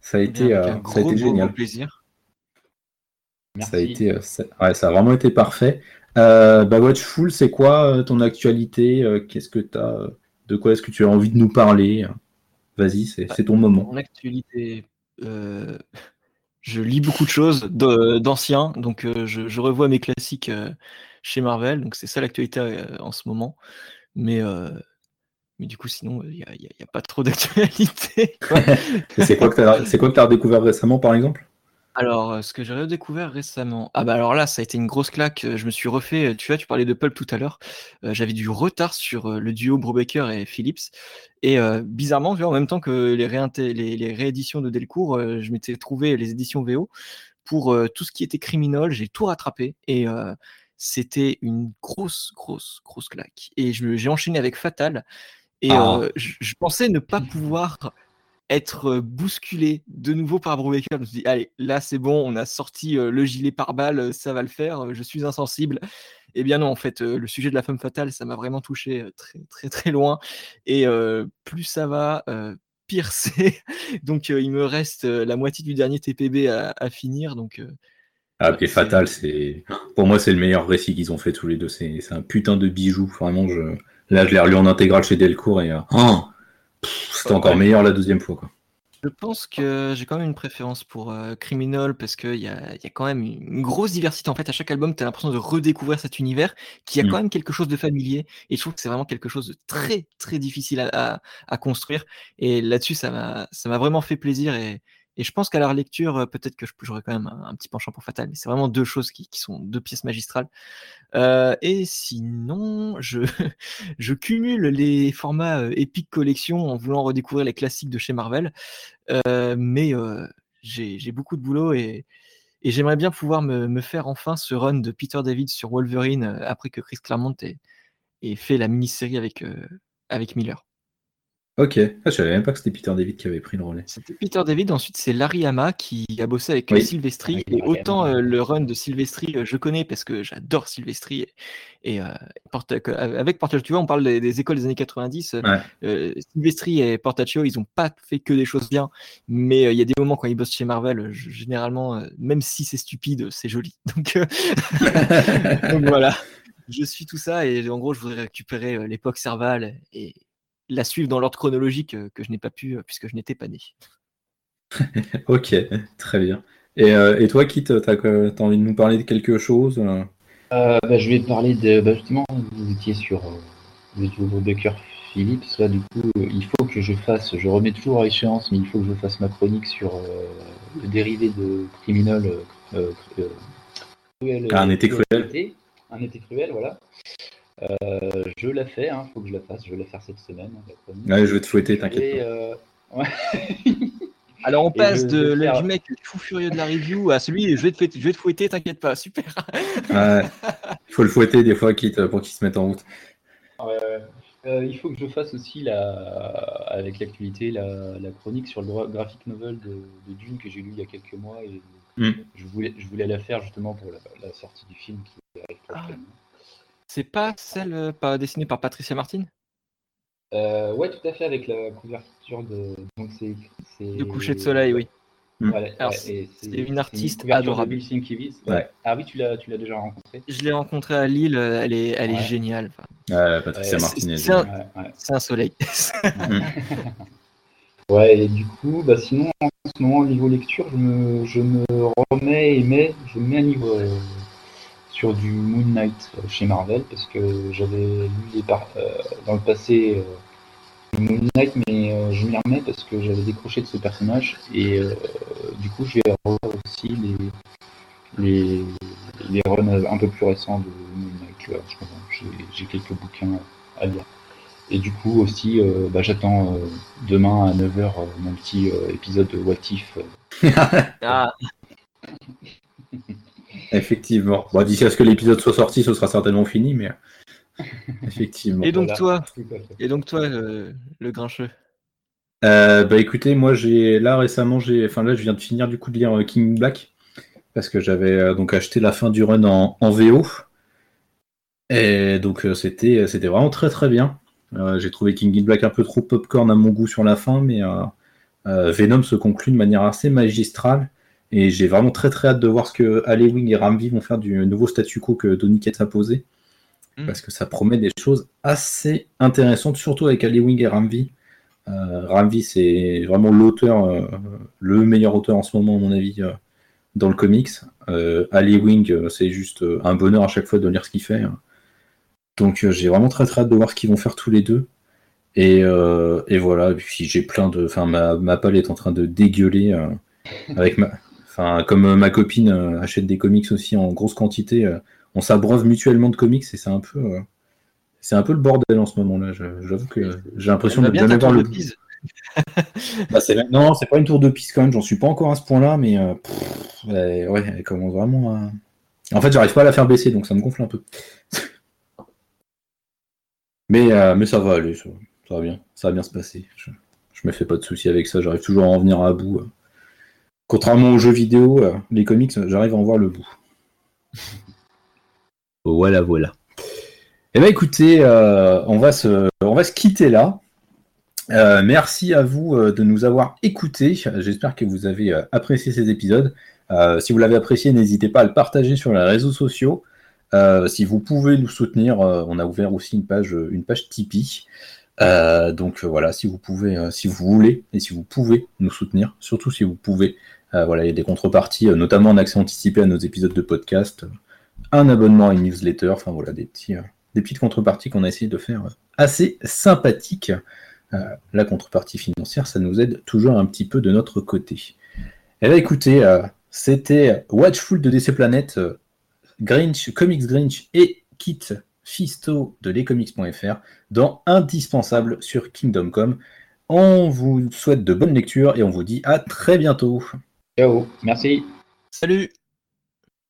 Ça a été, euh, ça a été génial. plaisir. Ça a, été, ça, ouais, ça a vraiment été parfait. Bah, Watchful, c'est quoi ton actualité Qu'est-ce que tu as De quoi est-ce que tu as envie de nous parler? Vas-y, c'est ton moment. Mon actualité, je lis beaucoup de choses d'anciens, donc je, je, revois mes classiques chez Marvel, donc c'est ça l'actualité en ce moment. Mais mais du coup, sinon, il n'y a, pas trop d'actualité. c'est quoi que tu as, redécouvert récemment, par exemple? Alors, euh, ce que j'ai redécouvert récemment, ah bah alors là, ça a été une grosse claque. Je me suis refait, tu vois, tu parlais de Pulp tout à l'heure. J'avais du retard sur le duo Brubaker et Phillips. Et bizarrement, tu vois, en même temps que les, les, rééditions de Delcourt, je m'étais trouvé les éditions VO pour tout ce qui était criminel. J'ai tout rattrapé. Et c'était une grosse, grosse, grosse claque. Et j'ai enchaîné avec Fatal. Et ah. je, pensais ne pas pouvoir être bousculé de nouveau par Brubaker. Je me suis dit, allez, là c'est bon, on a sorti le gilet par balle, ça va le faire, je suis insensible. Eh bien non, en fait, le sujet de la femme fatale, ça m'a vraiment touché très très très loin. Et plus ça va, pire c'est. donc il me reste la moitié du dernier TPB à, finir. Donc, ah, puis Fatal, c'est pour moi c'est le meilleur récit qu'ils ont fait tous les deux. C'est un putain de bijou. Vraiment, je... là je l'ai relu en intégrale chez Delcourt et oh c'était encore meilleur la deuxième fois. Quoi. Je pense que j'ai quand même une préférence pour euh, Criminal parce qu'il y a, y a quand même une grosse diversité. En fait, à chaque album, tu as l'impression de redécouvrir cet univers qui a mm. quand même quelque chose de familier. Et je trouve que c'est vraiment quelque chose de très, très difficile à, à construire. Et là-dessus, ça m'a vraiment fait plaisir. Et, et je pense qu'à la relecture, euh, peut-être que j'aurais quand même un, petit penchant pour Fatal, mais c'est vraiment deux choses qui, sont deux pièces magistrales. Euh, et sinon, je, je cumule les formats euh, Epic Collection en voulant redécouvrir les classiques de chez Marvel, mais j'ai beaucoup de boulot et, j'aimerais bien pouvoir me, faire enfin ce run de Peter David sur Wolverine après que Chris Claremont ait, fait la mini-série avec, avec Miller. Ok, ah, je savais même pas que c'était Peter David qui avait pris le relais. C'était Peter David, ensuite c'est Larry Hama qui a bossé avec euh, Sylvestri. et autant euh, le run de Sylvestri, euh, je connais parce que j'adore Sylvestri. Et, avec Portaccio, tu vois, on parle des, écoles des années 90. Sylvestri et Portaccio, ils n'ont pas fait que des choses bien, mais il y a des moments quand ils bossent chez Marvel, généralement, même si c'est stupide, c'est joli. Donc, Donc voilà, je suis tout ça et en gros, je voudrais récupérer l'époque Serval et la suivre dans l'ordre chronologique euh, que je n'ai pas pu euh, puisque je n'étais pas né. ok, très bien. Et, euh, toi, Kit, tu as, envie de nous parler de quelque chose bah, Je vais parler de. Bah, justement, vous étiez sur le Baker Philips. Là, du coup, il faut que je fasse. Je remets toujours à échéance, mais il faut que je fasse ma chronique sur le dérivé de Criminal. un été cruel. Un été cruel, voilà. Euh, je la fais, il hein, faut que je la fasse. Je vais la faire cette semaine. je vais te fouetter, t'inquiète. Euh, Alors on passe de du mec fou furieux de la review à celui je vais te fouetter, je vais te fouetter, t'inquiète pas, super. Il faut le fouetter des fois quitte pour qu'il se mette en route. Euh, il faut que je fasse aussi la, avec l'actualité la, chronique sur le graphic novel de, Dune que j'ai lu il y a quelques mois et hmm. je, voulais, je voulais la faire justement pour la, sortie du film qui arrive ah. C'est pas celle euh, pas dessinée par Patricia Martin? Euh, Ouais, tout à fait, avec la couverture de. Donc c'est, Le coucher de soleil, oui. Hmm. c'est, une artiste adorable. Ouais. Ah oui, tu l'as, tu l'as déjà rencontrée Je l'ai rencontrée à Lille, elle est, elle est géniale. Patricia Martin. C'est, c'est, un, soleil. Ouais, et du coup, bah, sinon, en ce moment, niveau lecture, je me, je me remets et mets, je mets à niveau. Euh, sur du Moon Knight euh, chez Marvel parce que j'avais lu les euh, dans le passé euh, Moon Knight mais je m'y remets parce que j'avais décroché de ce personnage et du coup je vais revoir aussi les, les, les runs un peu plus récents de Moon Knight j'ai quelques bouquins à lire et du coup aussi bah, j'attends demain à 9h mon petit épisode de What If ah. Effectivement. Bon, D'ici à ce que l'épisode soit sorti, ce sera certainement fini, mais effectivement. Et donc toi, et donc toi, le, grincheux? Euh, bah écoutez, moi j'ai là récemment, j'ai, enfin là je viens de finir du coup de lire euh, King Black parce que j'avais euh, donc acheté la fin du run en, VO et donc c'était c'était vraiment très très bien. j'ai trouvé King Black un peu trop popcorn à mon goût sur la fin, mais Venom se conclut de manière assez magistrale. Et j'ai vraiment très très hâte de voir ce que Alewing et Ramvi vont faire du nouveau statu quo que Doniket a posé. Hmm. Parce que ça promet des choses assez intéressantes, surtout avec Alewing et Ramvi. Euh, Ramvi, c'est vraiment l'auteur, euh, le meilleur auteur en ce moment, à mon avis, euh, dans le comics. Euh, Wing, c'est juste un bonheur à chaque fois de lire ce qu'il fait. Donc j'ai vraiment très très hâte de voir ce qu'ils vont faire tous les deux. Et, et voilà, puis j'ai plein de. Enfin, ma, ma palle est en train de dégueuler avec ma, Enfin, comme ma copine achète des comics aussi en grosse quantité, on s'abreuve mutuellement de comics et c'est un peu, c'est un peu le bordel en ce moment-là. J'avoue que j'ai l'impression de jamais voir le. bah, non, c'est pas une tour de piste quand même. J'en suis pas encore à ce point-là, mais ouais, elle commence vraiment à. En fait, j'arrive pas à la faire baisser, donc ça me gonfle un peu. mais, mais ça va aller, ça, va bien, ça va bien se passer. Je, je me fais pas de soucis avec ça. J'arrive toujours à en venir à bout. Contrairement aux jeux vidéo, euh, les comics, j'arrive à en voir le bout. Voilà, voilà. Eh bien, écoutez, euh, on, va se, quitter là. Euh, merci à vous de nous avoir écoutés. J'espère que vous avez apprécié ces épisodes. si vous l'avez apprécié, n'hésitez pas à le partager sur les réseaux sociaux. si vous pouvez nous soutenir, on a ouvert aussi une page, une page Tipeee. Donc voilà, si vous pouvez, si vous voulez et si vous pouvez nous soutenir, surtout si vous pouvez, voilà, il y a des contreparties, notamment en accès anticipé à nos épisodes de podcast, un abonnement à une newsletter, enfin voilà, des petits, des petites contreparties qu'on a essayé de faire assez sympathiques. la contrepartie financière, ça nous aide toujours un petit peu de notre côté. Eh ben, écoutez, c'était Watchful de DC Planet, Grinch, Comics Grinch et Kit Fisto de lescomics.fr dans Indispensable sur Kingdom Come. On vous souhaite de bonnes lectures et on vous dit à très bientôt. Ciao, merci. Salut